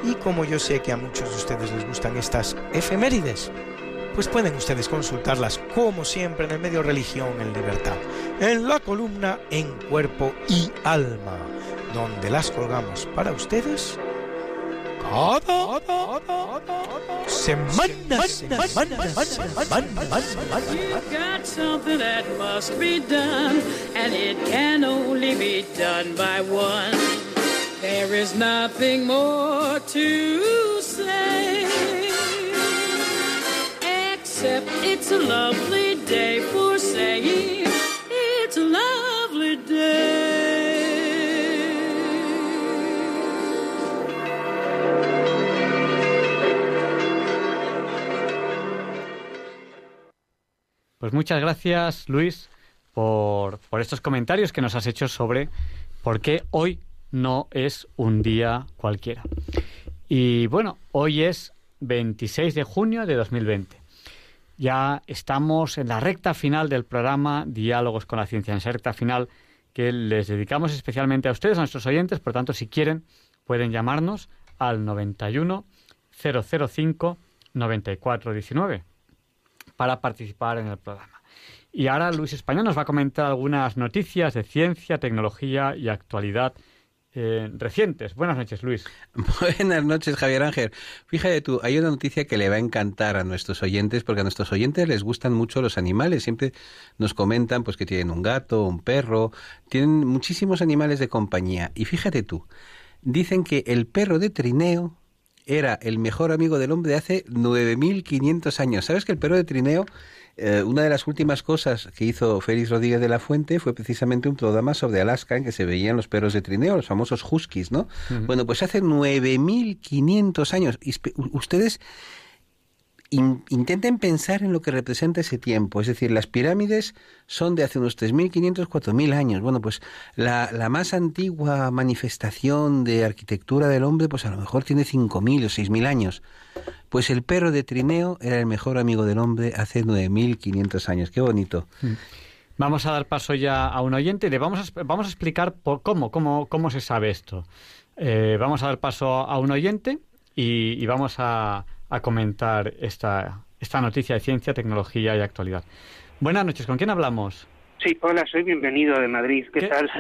Y como yo sé que a muchos de ustedes les gustan estas efemérides, pues pueden ustedes consultarlas como siempre en el medio Religión en Libertad, en la columna En Cuerpo y Alma, donde las colgamos para ustedes cada semana. There is nothing more to say, except it's a lovely day for saying it's a lovely day. Pues muchas gracias, Luis, por, por estos comentarios que nos has hecho sobre por qué hoy no es un día cualquiera. Y bueno, hoy es 26 de junio de 2020. Ya estamos en la recta final del programa Diálogos con la Ciencia, en esa recta final que les dedicamos especialmente a ustedes, a nuestros oyentes. Por tanto, si quieren, pueden llamarnos al 91 005 9419 para participar en el programa. Y ahora Luis Español nos va a comentar algunas noticias de ciencia, tecnología y actualidad eh, recientes. Buenas noches, Luis. [laughs] Buenas noches, Javier Ángel. Fíjate tú, hay una noticia que le va a encantar a nuestros oyentes, porque a nuestros oyentes les gustan mucho los animales. Siempre nos comentan pues que tienen un gato, un perro, tienen muchísimos animales de compañía. Y fíjate tú, dicen que el perro de Trineo era el mejor amigo del hombre de hace 9.500 años. ¿Sabes que el perro de Trineo, eh, una de las últimas cosas que hizo Félix Rodríguez de la Fuente fue precisamente un programa sobre Alaska en que se veían los perros de Trineo, los famosos huskies, ¿no? Bueno, pues hace 9.500 años. Ustedes in- intenten pensar en lo que representa ese tiempo. Es decir, las pirámides son de hace unos 3.500, 4.000 años. Bueno, pues la, la más antigua manifestación de arquitectura del hombre, pues a lo mejor tiene 5.000 o 6.000 años. Pues el perro de Trineo era el mejor amigo del hombre hace 9.500 años. Qué bonito. Vamos a dar paso ya a un oyente le vamos a, vamos a explicar por cómo, cómo, cómo se sabe esto. Eh, vamos a dar paso a un oyente y vamos a, a comentar esta, esta noticia de ciencia, tecnología y actualidad. Buenas noches, ¿con quién hablamos? Sí, hola, soy bienvenido de Madrid. ¿Qué, tal?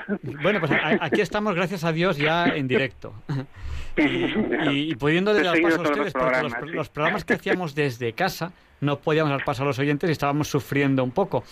Bueno, pues a- aquí estamos, gracias a Dios, ya en directo. [laughs] y, He dar paso a los ustedes, porque los, programas, sí. los programas que hacíamos desde casa no podíamos dar paso a los oyentes y estábamos sufriendo un poco.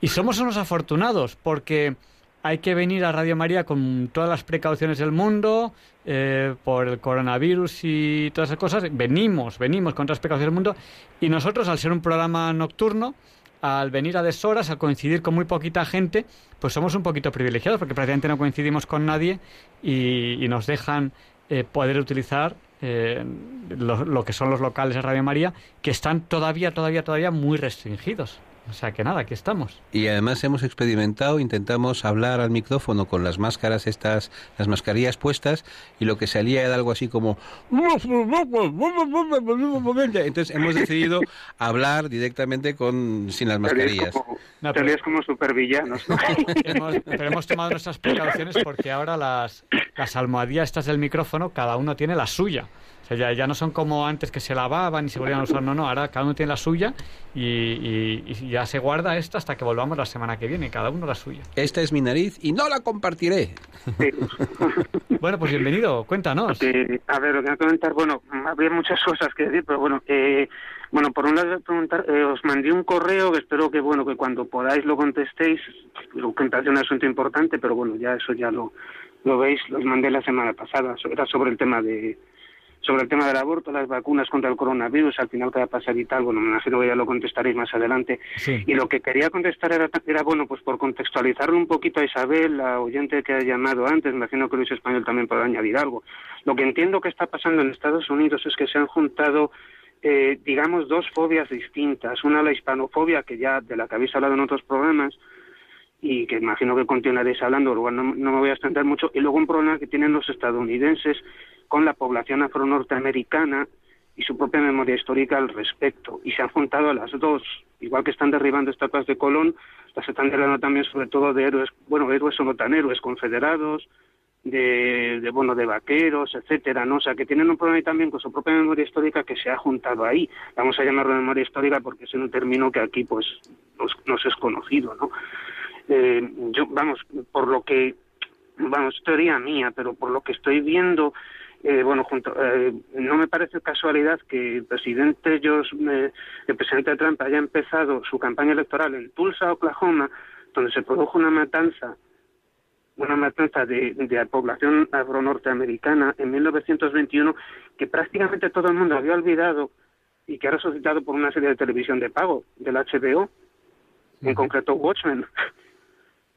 Y somos unos afortunados porque hay que venir a Radio María con todas las precauciones del mundo eh, por el coronavirus y todas esas cosas. Venimos, venimos con todas las precauciones del mundo y nosotros al ser un programa nocturno, al venir a deshoras, al coincidir con muy poquita gente, pues somos un poquito privilegiados porque prácticamente no coincidimos con nadie y, y nos dejan eh, poder utilizar eh, lo, lo que son los locales de Radio María, que están todavía, todavía, todavía muy restringidos. O sea que nada, aquí estamos. Y además hemos experimentado, intentamos hablar al micrófono con las máscaras estas, las mascarillas puestas, y lo que salía era algo así como... Entonces hemos decidido hablar directamente con sin las mascarillas. No, pero... es como supervillanos. ¿no? hemos, pero hemos tomado nuestras precauciones porque ahora las, las almohadillas estas del micrófono, cada uno tiene la suya. O sea, ya, ya, no son como antes que se lavaban y se volvían a usar, no, no, ahora cada uno tiene la suya y, y, y, ya se guarda esta hasta que volvamos la semana que viene, cada uno la suya. Esta es mi nariz y no la compartiré. Sí. [laughs] bueno, pues bienvenido, cuéntanos. Eh, a ver, lo que voy a comentar, bueno, habría muchas cosas que decir, pero bueno, eh, bueno, por un lado preguntar, eh, os mandé un correo que espero que bueno que cuando podáis lo contestéis, lo parece un asunto importante, pero bueno, ya eso ya lo lo veis, los mandé la semana pasada, era sobre el tema de sobre el tema del aborto, las vacunas contra el coronavirus, al final qué va a pasar y tal, bueno, me imagino que ya lo contestaréis más adelante. Sí. Y lo que quería contestar era, era, bueno, pues por contextualizarlo un poquito a Isabel, la oyente que ha llamado antes, me imagino que Luis Español también podrá añadir algo. Lo que entiendo que está pasando en Estados Unidos es que se han juntado eh, digamos, dos fobias distintas. Una, la hispanofobia, que ya de la que habéis hablado en otros programas, y que imagino que continuaréis hablando, no, no me voy a extender mucho, y luego un problema que tienen los estadounidenses con la población afro-norteamericana y su propia memoria histórica al respecto. Y se han juntado a las dos, igual que están derribando estatuas de Colón, las están derribando también sobre todo de héroes, bueno, héroes o no tan héroes, confederados, de, de, bueno de vaqueros, etcétera, ¿no? O sea, que tienen un problema también con su propia memoria histórica que se ha juntado ahí. Vamos a llamarlo memoria histórica porque es un término que aquí pues nos, nos es conocido, ¿no? Eh, yo, vamos, por lo que, vamos, teoría mía, pero por lo que estoy viendo, eh, bueno, junto, eh, no me parece casualidad que el presidente eh, el presidente Trump haya empezado su campaña electoral en Tulsa, Oklahoma, donde se produjo una matanza una matanza de, de la población afro-norteamericana en 1921 que prácticamente todo el mundo había olvidado y que ha resucitado por una serie de televisión de pago del HBO, en concreto Watchmen.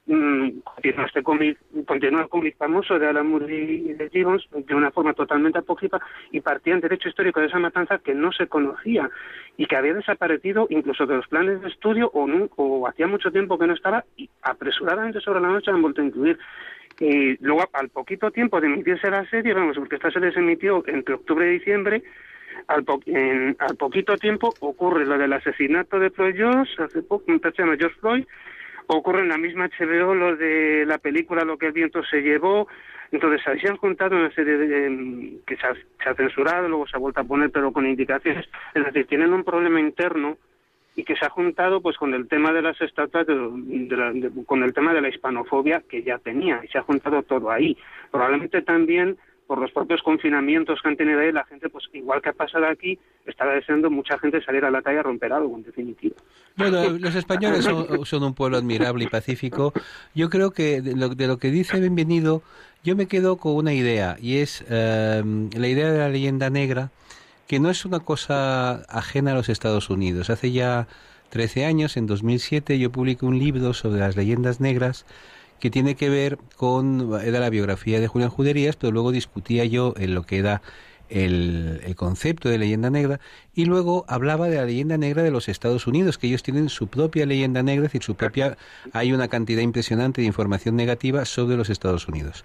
Mm, continúa este cómic, el cómic famoso de Alan Moore y de Gibbons de una forma totalmente apócrifa y partía en derecho histórico de esa matanza que no se conocía y que había desaparecido incluso de los planes de estudio o, no, o hacía mucho tiempo que no estaba y apresuradamente sobre la noche han vuelto a incluir. Y luego, al poquito tiempo de emitirse la serie, vamos, porque esta serie se emitió entre octubre y diciembre, al, po en, al poquito tiempo ocurre lo del asesinato de Floyd George, hace poco, George Floyd, ocurre en la misma HBO lo de la película Lo que el viento se llevó. Entonces, ahí se han juntado una serie de, de que se ha, se ha, censurado, luego se ha vuelto a poner, pero con indicaciones. Es decir, tienen un problema interno y que se ha juntado pues con el tema de las estatuas, de, la, con el tema de la hispanofobia que ya tenía, y se ha juntado todo ahí. Probablemente también por los propios confinamientos que han tenido ahí, la gente, pues igual que ha pasado aquí, estaba deseando mucha gente salir a la calle a romper algo, en definitiva. Bueno, los españoles son, son un pueblo admirable y pacífico. Yo creo que de lo, de lo que dice Bienvenido, yo me quedo con una idea, y es eh, la idea de la leyenda negra, que no es una cosa ajena a los Estados Unidos. Hace ya 13 años, en 2007, yo publiqué un libro sobre las leyendas negras, que tiene que ver con era la biografía de Julián Juderías, pero luego discutía yo en lo que era el, el, concepto de leyenda negra y luego hablaba de la leyenda negra de los Estados Unidos, que ellos tienen su propia leyenda negra, es decir, su propia hay una cantidad impresionante de información negativa sobre los Estados Unidos.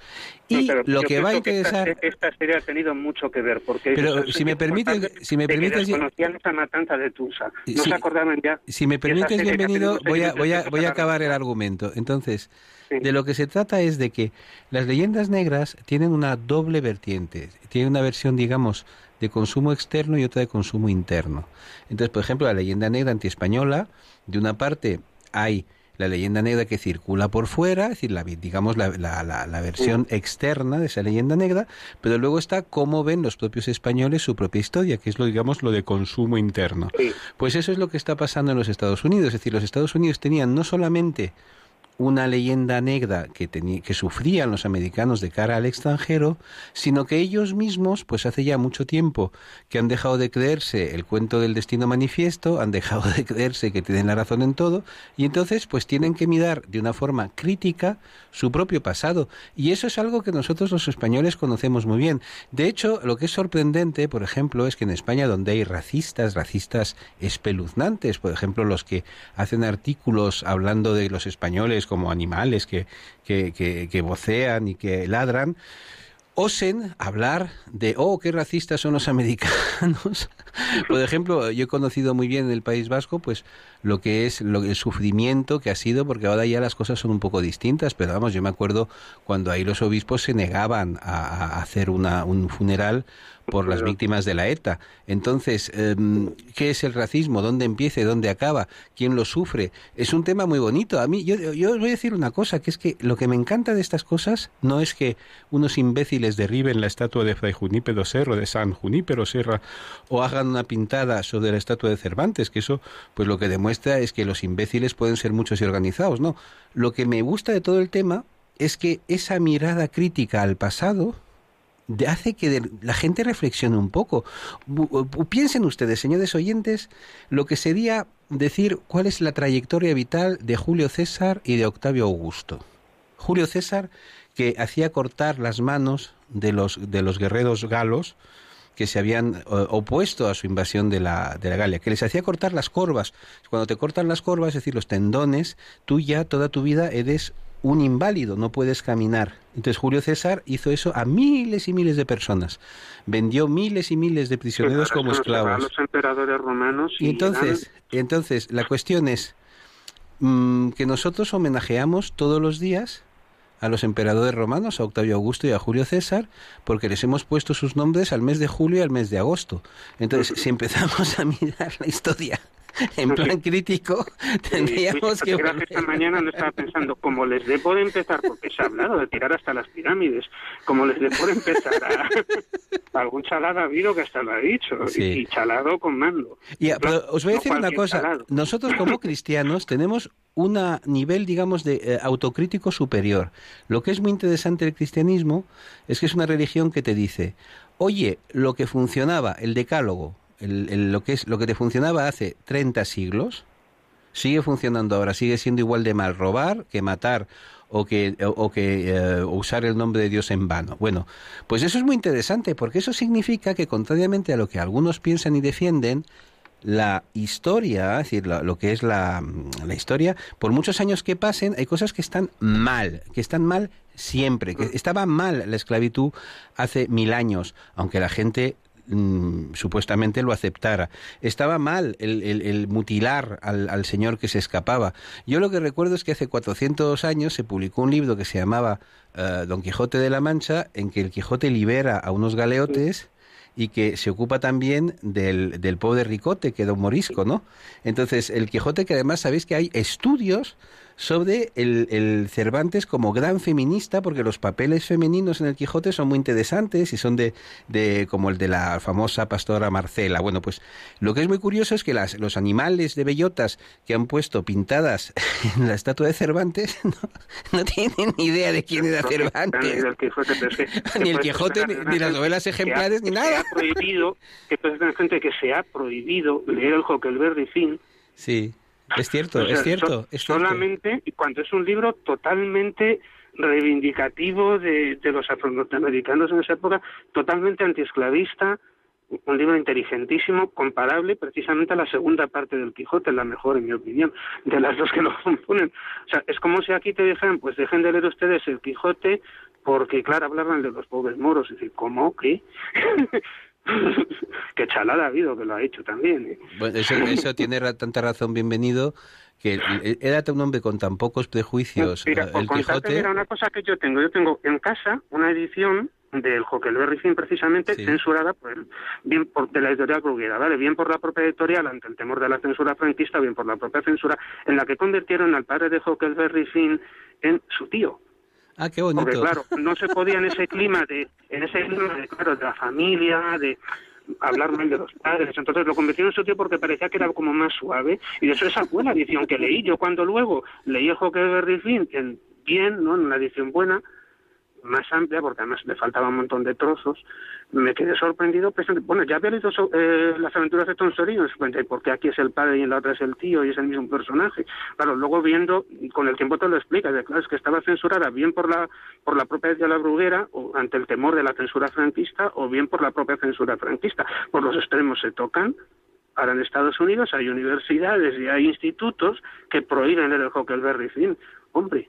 Y no, lo que va a interesar esta, esta, serie ha tenido mucho que ver porque pero si me permites si me permites conocían esta matanza de Tulsa, no si, se acordaban ya. Si me permites bienvenido, voy a voy a voy a acabar el argumento. Entonces, de lo que se trata es de que las leyendas negras tienen una doble vertiente. Tienen una versión, digamos, de consumo externo y otra de consumo interno. Entonces, por ejemplo, la leyenda negra antiespañola, de una parte hay la leyenda negra que circula por fuera, es decir, la, digamos la, la, la, versión externa de esa leyenda negra, pero luego está cómo ven los propios españoles su propia historia, que es lo, digamos, lo de consumo interno. Pues eso es lo que está pasando en los Estados Unidos, es decir, los Estados Unidos tenían no solamente una leyenda negra que, que sufrían los americanos de cara al extranjero, sino que ellos mismos, pues hace ya mucho tiempo que han dejado de creerse el cuento del destino manifiesto, han dejado de creerse que tienen la razón en todo, y entonces pues tienen que mirar de una forma crítica su propio pasado. Y eso es algo que nosotros los españoles conocemos muy bien. De hecho, lo que es sorprendente, por ejemplo, es que en España donde hay racistas, racistas espeluznantes, por ejemplo, los que hacen artículos hablando de los españoles como animales que, que, que, vocean y que ladran, osen hablar de, oh, qué racistas son los americanos. [laughs] Por ejemplo, yo he conocido muy bien en el País Vasco, pues lo que es lo, el sufrimiento que ha sido, porque ahora ya las cosas son un poco distintas, pero vamos, yo me acuerdo cuando ahí los obispos se negaban a, a hacer una, un funeral por las víctimas de la ETA. Entonces, em, ¿qué es el racismo? ¿Dónde empieza y dónde acaba? ¿Quién lo sufre? Es un tema muy bonito. A mí, yo, yo os voy a decir una cosa, que es que lo que me encanta de estas cosas no es que unos imbéciles derriben la estatua de Fray Junípero Serra, de San Junípero Serra, o hagan una pintada sobre la estatua de Cervantes, que eso, pues lo que demuestra es que los imbéciles pueden ser muchos y organizados, ¿no? Lo que me gusta de todo el tema es que esa mirada crítica al pasado, hace que la gente reflexione un poco. Piensen ustedes, señores oyentes, lo que sería decir cuál es la trayectoria vital de Julio César y de Octavio Augusto. Julio César, que hacía cortar las manos de los, de los guerreros galos, que se habían opuesto a su invasión de la, de la Galia, que les hacía cortar las corvas. Cuando te cortan las corvas, es decir, los tendones, tú ya toda tu vida eres un inválido, no puedes caminar. Entonces Julio César hizo eso a miles y miles de personas. Vendió miles y miles de prisioneros como esclavos. los emperadores romanos. Y, entonces, entonces la cuestión es mm, que nosotros homenajeamos todos los días a los emperadores romanos, a Octavio Augusto y a Julio César, porque les hemos puesto sus nombres al mes de julio y al mes de agosto. Entonces, si empezamos a mirar la historia [laughs] en plan crítico, [laughs] tendríamos que... esta mañana no estaba pensando, como les dé por empezar, porque se ha hablado de tirar hasta las pirámides, como les dé por empezar a, [laughs] algún chalado ha habido que hasta lo ha dicho, y, chalado con mando. Y, os voy a decir una cosa, nosotros como cristianos tenemos un nivel, digamos, de eh, autocrítico superior. Lo que es muy interesante del cristianismo es que es una religión que te dice, oye, lo que funcionaba, el decálogo, lo, que es, lo que te funcionaba hace 30 siglos, sigue funcionando ahora, sigue siendo igual de mal robar que matar o que, o, que eh, usar el nombre de Dios en vano. Bueno, pues eso es muy interesante porque eso significa que contrariamente a lo que algunos piensan y defienden, la historia, es decir, lo, que es la, la, historia, por muchos años que pasen, hay cosas que están mal, que están mal siempre, que estaba mal la esclavitud hace mil años, aunque la gente Mm, supuestamente lo aceptara. Estaba mal el, mutilar al, señor que se escapaba. Yo lo que recuerdo es que hace 400 años se publicó un libro que se llamaba eh, Don Quijote de la Mancha, en que el Quijote libera a unos galeotes y que se ocupa también del, del pobre ricote, que era un morisco, ¿no? Entonces, el Quijote, que además sabéis que hay estudios sobre el, el, Cervantes como gran feminista, porque los papeles femeninos en el Quijote son muy interesantes y son de, de como el de la famosa pastora Marcela. Bueno, pues lo que es muy curioso es que las, los animales de bellotas que han puesto pintadas [laughs] en la estatua de Cervantes [laughs] no, tienen ni idea de quién era Cervantes. [laughs] Ni el Quijote, ni, las novelas ejemplares, ni nada. prohibido, que gente que se ha prohibido leer el Huckleberry Finn. Sí es cierto, es cierto. es solamente cuando es un libro totalmente reivindicativo de, de los afroamericanos en esa época, totalmente antiesclavista, un libro inteligentísimo, comparable precisamente a la segunda parte del Quijote, la mejor en mi opinión, de las dos que lo componen. O sea, es como si aquí te dijeran, pues dejen de leer ustedes el Quijote porque, claro, hablaban de los pobres moros. Y decir, ¿cómo? ¿Qué? [laughs] [laughs] que chalada ha habido que lo ha hecho también. ¿eh? Bueno, eso, [laughs] tiene tanta razón, bienvenido, que era un hombre con tan pocos prejuicios. Mira, el Quijote... mira, una cosa que yo tengo. Yo tengo en casa una edición del Huckleberry Finn precisamente censurada por el- bien por de la editorial Bruguera, ¿vale? Bien por la propia editorial ante el temor de la censura franquista, bien por la propia censura en la que convirtieron al padre de Huckleberry Finn en su tío. Ah. Porque claro, no se podía en ese clima de en ese clima de claro, de la familia, de hablar mal de los padres, entonces lo convirtieron en su tío porque parecía que era como más suave y de eso esa fue la edición que leí yo cuando luego leí el Huckleberry Finn en bien, ¿no? En una edición buena, más amplia, porque además le faltaba un montón de trozos, me quedé sorprendido. pensando, bueno, ya había leído so- eh, las aventuras de Tom Sawyer y me sorprendí, ¿por qué aquí es el padre y en la otra es el tío y es el mismo personaje? Claro, luego viendo, con el tiempo te lo explica, de, claro, es que estaba censurada bien por la por la propia de la bruguera, o ante el temor de la censura franquista, o bien por la propia censura franquista. Por los extremos se tocan, Ahora en Estados Unidos hay universidades y hay institutos que prohíben el Huckleberry Finn. Hombre,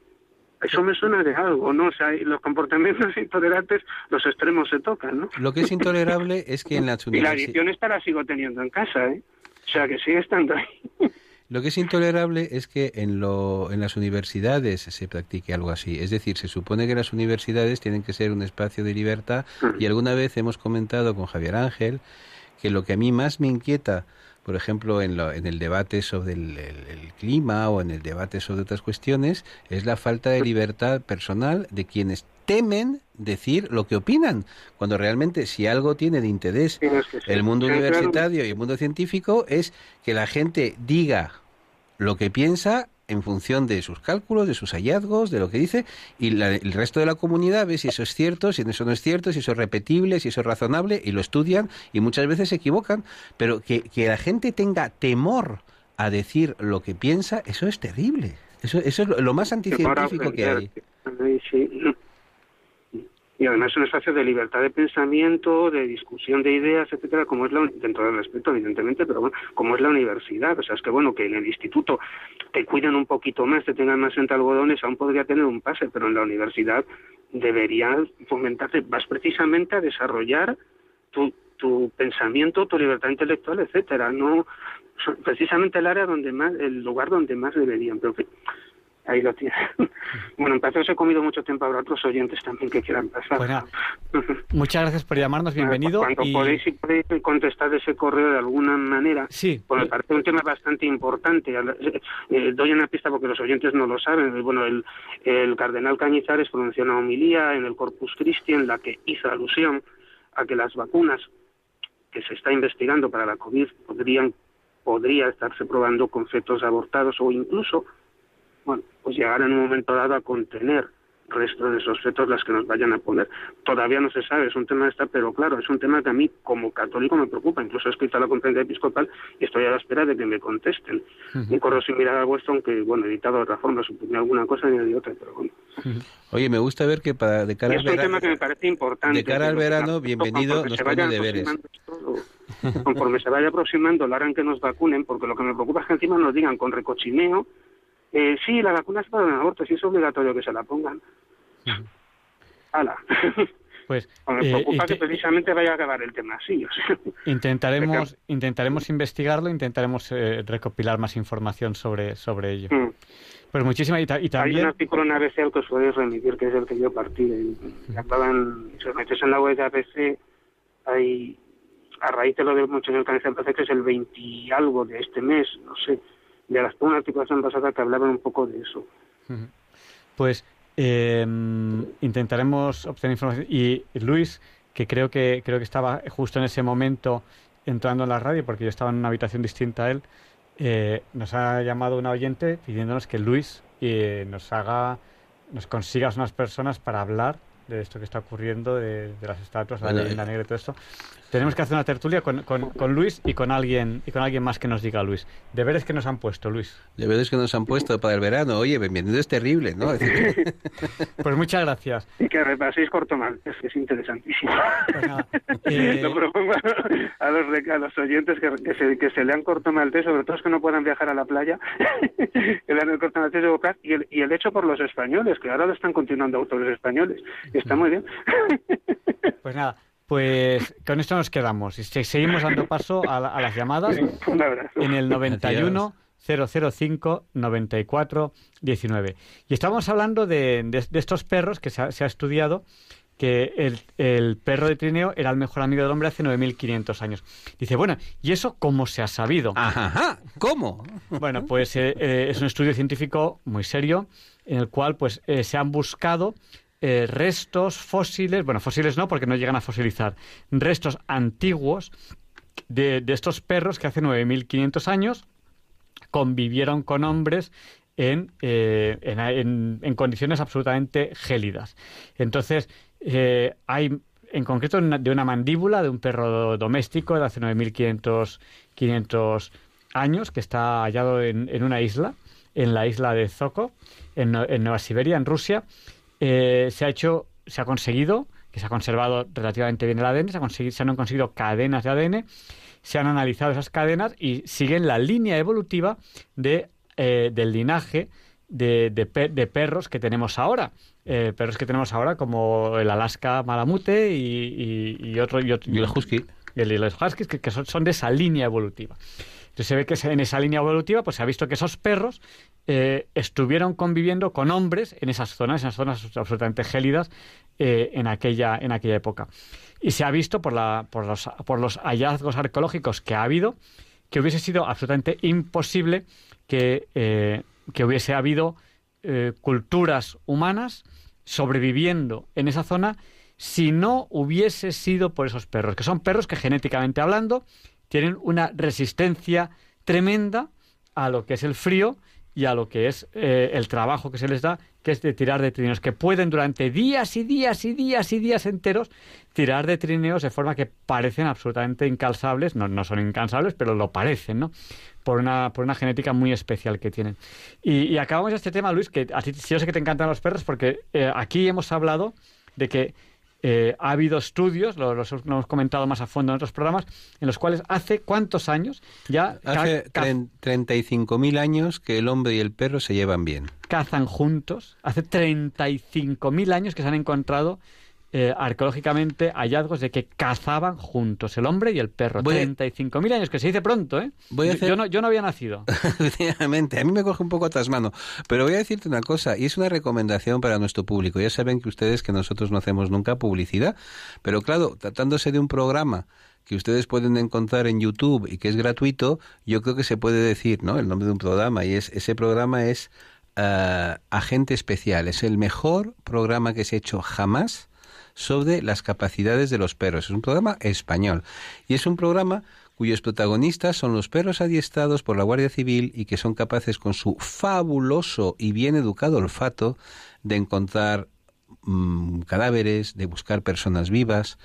eso me suena de algo, ¿no? O sea, los comportamientos [laughs] intolerantes, los extremos se tocan, ¿no? Lo que es intolerable es que en las [laughs] Y la universidades... edición esta la sigo teniendo en casa, ¿eh? O sea, que sigue estando ahí. [laughs] Lo que es intolerable es que en, lo, en las universidades se practique algo así. Es decir, se supone que las universidades tienen que ser un espacio de libertad y alguna vez hemos comentado con Javier Ángel que lo que a mí más me inquieta, por ejemplo, en, lo- en el debate sobre el, el- el clima o en el debate sobre otras cuestiones, es la falta de libertad personal de quienes temen decir lo que opinan, cuando realmente si algo tiene de interés el mundo Sí, claro. universitario y el mundo científico es que la gente diga lo que piensa en función de sus cálculos, de sus hallazgos, de lo que dice, y la- el resto de la comunidad ve si eso es cierto, si eso no es cierto, si eso es repetible, si eso es razonable, y lo estudian, y muchas veces se equivocan, pero que, que la gente tenga temor a decir lo que piensa, eso es terrible. Eso, eso es lo, lo más anticientífico que hay. Sí. Y además un espacio de libertad de pensamiento, de discusión de ideas, etcétera, como es la, dentro del respeto, evidentemente, pero bueno, como es la universidad. O sea, es que bueno, que en el instituto te cuiden un poquito más, te tengan más entre algodones, aún podría tener un pase, pero en la universidad debería fomentarte, vas precisamente a desarrollar tu, tu pensamiento, tu libertad intelectual, etcétera. No, precisamente el área donde más, el lugar donde más deberían, pero ahí lo tienes. [laughs] bueno, en Pazos he comido mucho tiempo, habrá otros oyentes también que quieran pasar. Pues [laughs] nada, Muchas gracias por llamarnos, bienvenido. Cuando y- podéis, si podéis contestar ese correo de alguna manera, sí. pues me parece un tema bastante importante. Eh, eh, doy una pista porque los oyentes no lo saben. Eh, Bueno, el, el cardenal Cañizares pronunció una homilía en el Corpus Christi en la que hizo alusión a que las vacunas que se está investigando para la COVID podrían podría estarse probando con fetos abortados o incluso bueno, pues llegar en un momento dado a contener restos de esos fetos las que nos vayan a poner. Todavía no se sabe, es un tema esta, pero claro, es un tema que a mí como católico me preocupa. Incluso he escrito a la conferencia episcopal y estoy a la espera de que me contesten. Un correo similar al vuestro, aunque bueno, editado de otra forma, suponía alguna cosa y añadí otra, pero bueno. Oye, me gusta ver que para de cara al es un verano, tema que me parece importante. de cara al verano, bienvenido, nos pone deberes. esto, conforme se vaya aproximando la hora en que nos vacunen, porque lo que me preocupa es que encima nos digan con recochineo, eh, sí, la vacuna es para el aborto, sí es obligatorio que se la pongan. ¡Hala! [laughs] Pues [laughs] me eh, preocupa inte- que precisamente vaya a acabar el tema así. O sea, intentaremos, [laughs] intentaremos investigarlo, intentaremos eh, recopilar más información sobre, sobre ello. Mm. Pues muchísimas y, ta- y Hay un también artículo en ABC al que os podéis remitir, que es el que yo partí. que hablaban, si os metéis en la web de ABC, hay, a raíz de lo de mucho en el cáncer, parece que es el 20 y algo de este mes, no sé, de las, una articulación pasada que hablaban un poco de eso. Pues eh, intentaremos obtener información. Y Luis, que creo que creo que estaba justo en ese momento entrando en la radio, porque yo estaba en una habitación distinta a él, eh, nos ha llamado una oyente pidiéndonos que Luis eh, nos haga, nos consiga unas personas para hablar de esto que está ocurriendo, de, de las estatuas, la Bueno, leyenda negra y todo esto. Tenemos que hacer una tertulia con, con, con Luis y con alguien y con alguien más que nos diga Luis. Deberes que nos han puesto, Luis. Deberes que nos han puesto para el verano. Oye, bienvenido es terrible, ¿no? [laughs] Pues muchas gracias. Y que repaséis corto mal, es que es interesantísimo. [laughs] eh, Lo propongo a los, a los oyentes que, que, se, que se lean corto maltés, sobre todo los que no puedan viajar a la playa, [laughs] que lean el corto maltés de Bocaz y el, y el hecho por los españoles, que ahora lo están continuando autores españoles. Y está muy bien. Pues nada, pues con esto nos quedamos. Y se- seguimos dando paso a, la- a las llamadas en el 91 005 94 19. Y estábamos hablando de, de- de estos perros que se ha, se ha estudiado que el, el, perro de Trineo era el mejor amigo del hombre hace 9.500 años. Dice, bueno, ¿y eso cómo se ha sabido? Ajá, ¿cómo? Bueno, pues eh, eh, es un estudio científico muy serio en el cual pues eh, se han buscado eh, restos fósiles, bueno, fósiles no porque no llegan a fosilizar, restos antiguos de, estos perros que hace 9.500 años convivieron con hombres en, eh, en, en, en, condiciones absolutamente gélidas. Entonces, eh, hay en concreto de una mandíbula de un perro doméstico de hace 9.500 años que está hallado en, en, una isla, en la isla de Zoko, en, en Nueva Siberia, en Rusia. Eh, se ha hecho, se ha conseguido, que se ha conservado relativamente bien el ADN, se, ha conseguido, se han conseguido cadenas de ADN, se han analizado esas cadenas y siguen la línea evolutiva de eh, del linaje de, de, de, perros que tenemos ahora. Eh, perros que tenemos ahora como el Alaska Malamute y, y, y otro, y, otro, y el Husky. Y, el, los Huskies que, que son, son, de esa línea evolutiva. Entonces se ve que en esa línea evolutiva pues se ha visto que esos perros eh, estuvieron conviviendo con hombres en esas zonas, en esas zonas absolutamente gélidas eh, en, aquella, en aquella época. Y se ha visto por, la, por, los, por los hallazgos arqueológicos que ha habido que hubiese sido absolutamente imposible que, eh, que hubiese habido culturas humanas sobreviviendo en esa zona si no hubiese sido por esos perros, que son perros que genéticamente hablando tienen una resistencia tremenda a lo que es el frío y a lo que es eh, el trabajo que se les da, que es de tirar de trineos, que pueden durante días y días y días y días enteros tirar de trineos de forma que parecen absolutamente incalzables, no, no son incansables, pero lo parecen, ¿no? Por una, por una genética muy especial que tienen. Y, acabamos este tema, Luis, que a yo sé que te encantan los perros, porque eh, aquí hemos hablado de que eh, ha habido estudios, lo, lo, hemos comentado más a fondo en otros programas, en los cuales hace cuántos años ya... Hace 35.000 años que el hombre y el perro se llevan bien. Cazan juntos. Hace 35.000 años que se han encontrado eh, arqueológicamente hallazgos de que cazaban juntos el hombre y el perro. Voy 35.000 años, que se dice pronto, ¿eh? Voy a hacer... yo, no, yo no había nacido. [laughs] Efectivamente, a mí me coge un poco atrás mano. Pero voy a decirte una cosa, y es una recomendación para nuestro público. Ya saben que ustedes que nosotros no hacemos nunca publicidad, pero claro, tratándose de un programa que ustedes pueden encontrar en YouTube y que es gratuito, yo creo que se puede decir, ¿no? El nombre de un programa, y es ese programa es uh, Agente Especial. Es el mejor programa que se ha hecho jamás sobre las capacidades de los perros. Es un programa español y es un programa cuyos protagonistas son los perros adiestrados por la Guardia Civil y que son capaces con su fabuloso y bien educado olfato de encontrar mmm, cadáveres, de buscar personas vivas,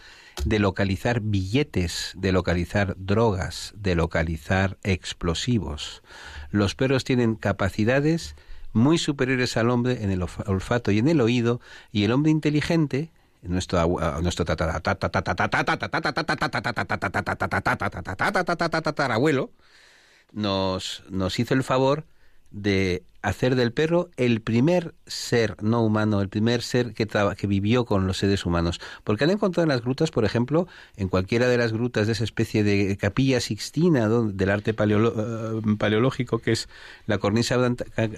de localizar billetes, de localizar drogas, de localizar explosivos. Los perros tienen capacidades muy superiores al hombre en el olfato y en el oído, y el hombre inteligente, nuestro tatarabuelo nos nos hizo el favor de hacer del perro el primer ser no humano, el primer ser que, vivió con los seres humanos. Porque han encontrado en las grutas, por ejemplo, en cualquiera de las grutas de esa especie de capilla sixtina del arte uh, paleológico, que es la cornisa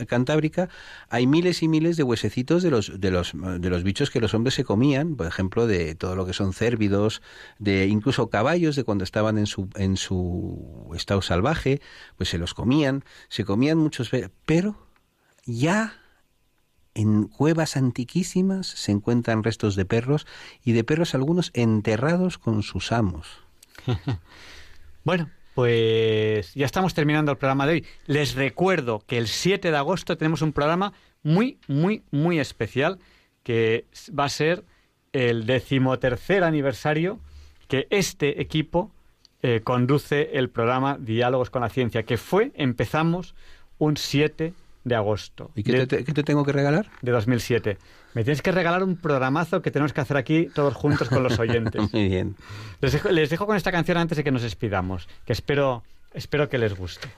cantábrica, hay miles y miles de huesecitos de los, de, los, de los bichos que los hombres se comían, por ejemplo, de todo lo que son cérvidos, de incluso caballos de cuando estaban en su, en su estado salvaje, pues se los comían, se comían muchos, pero ya en cuevas antiquísimas se encuentran restos de perros y de perros algunos enterrados con sus amos. [laughs] bueno, pues ya estamos terminando el programa de hoy. Les recuerdo que el 7 de agosto tenemos un programa muy, muy, muy especial que va a ser el decimotercer aniversario que este equipo eh, conduce el programa Diálogos con la Ciencia, que fue, empezamos un 7 de agosto. ¿Y qué, de, te, qué, te, tengo que regalar? De 2007. Me tienes que regalar un programazo que tenemos que hacer aquí todos juntos con los [laughs] oyentes. Muy bien. Les dejo, les dejo, con esta canción antes de que nos despidamos, que espero, espero que les guste.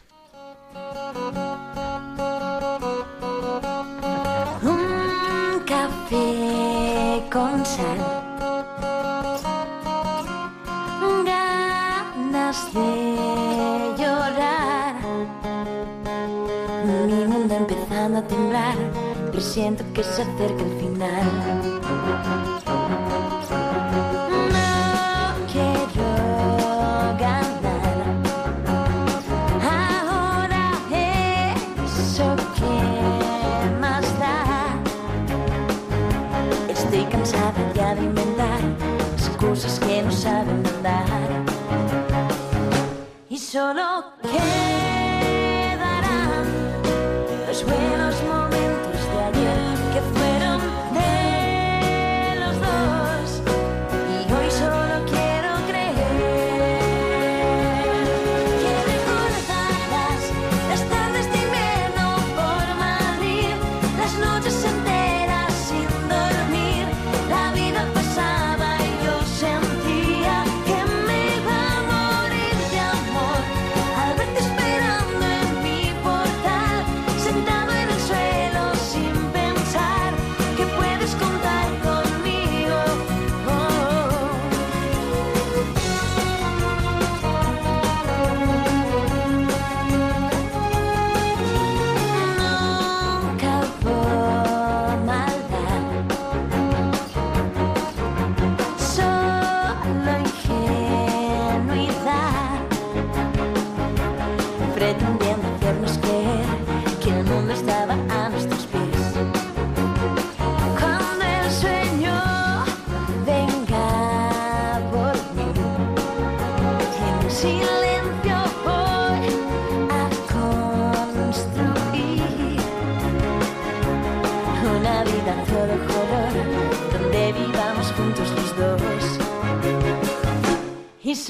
presiento que se acerca el final. No quiero ganar. Ahora eso que más da. Estoy cansada ya de inventar excusas que no saben dar. Y solo quiero.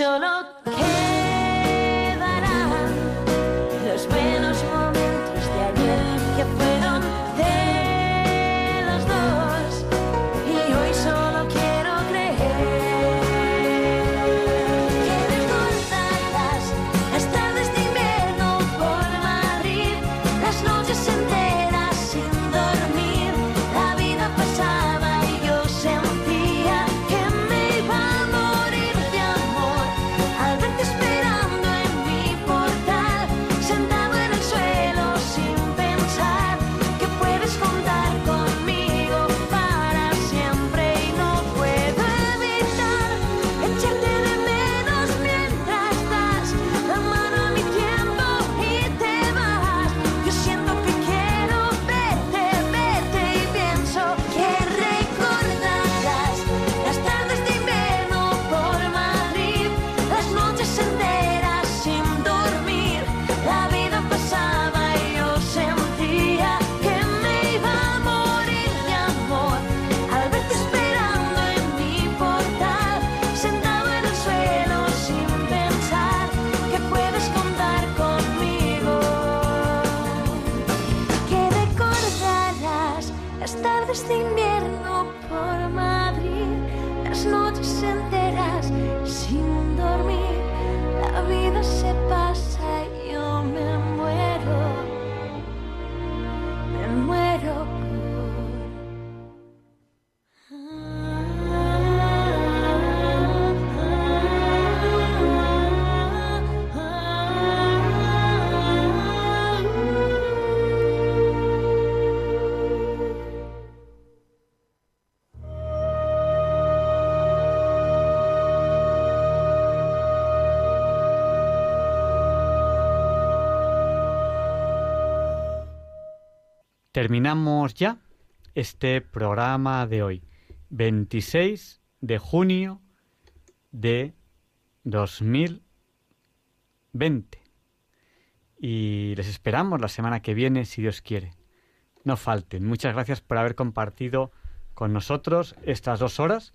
Y Terminamos ya este programa de hoy, 26 de junio de 2020. Y les esperamos la semana que viene, si Dios quiere. No falten. Muchas gracias por haber compartido con nosotros estas dos horas.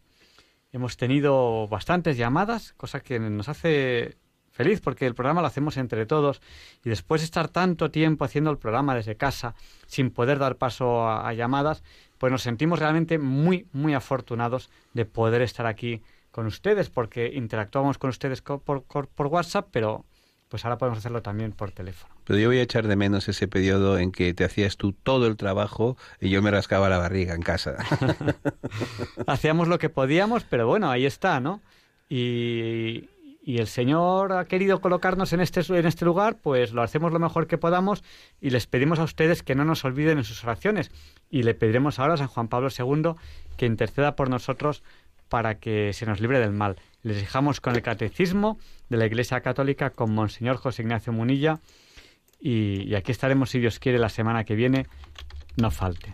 Hemos tenido bastantes llamadas, cosa que nos hace feliz porque el programa lo hacemos entre todos y después de estar tanto tiempo haciendo el programa desde casa sin poder dar paso a, a llamadas, pues nos sentimos realmente muy, muy afortunados de poder estar aquí con ustedes porque interactuamos con ustedes por, por WhatsApp, pero pues ahora podemos hacerlo también por teléfono. Pero yo voy a echar de menos ese periodo en que te hacías tú todo el trabajo y yo me rascaba la barriga en casa. [laughs] Hacíamos lo que podíamos, pero bueno, ahí está, ¿no? Y, y el Señor ha querido colocarnos en este, en este lugar, pues lo hacemos lo mejor que podamos y les pedimos a ustedes que no nos olviden en sus oraciones. Y le pediremos ahora a San Juan Pablo II que interceda por nosotros para que se nos libre del mal. Les dejamos con el Catecismo de la Iglesia Católica con Monseñor José Ignacio Munilla y, y aquí estaremos, si Dios quiere, la semana que viene. No falte.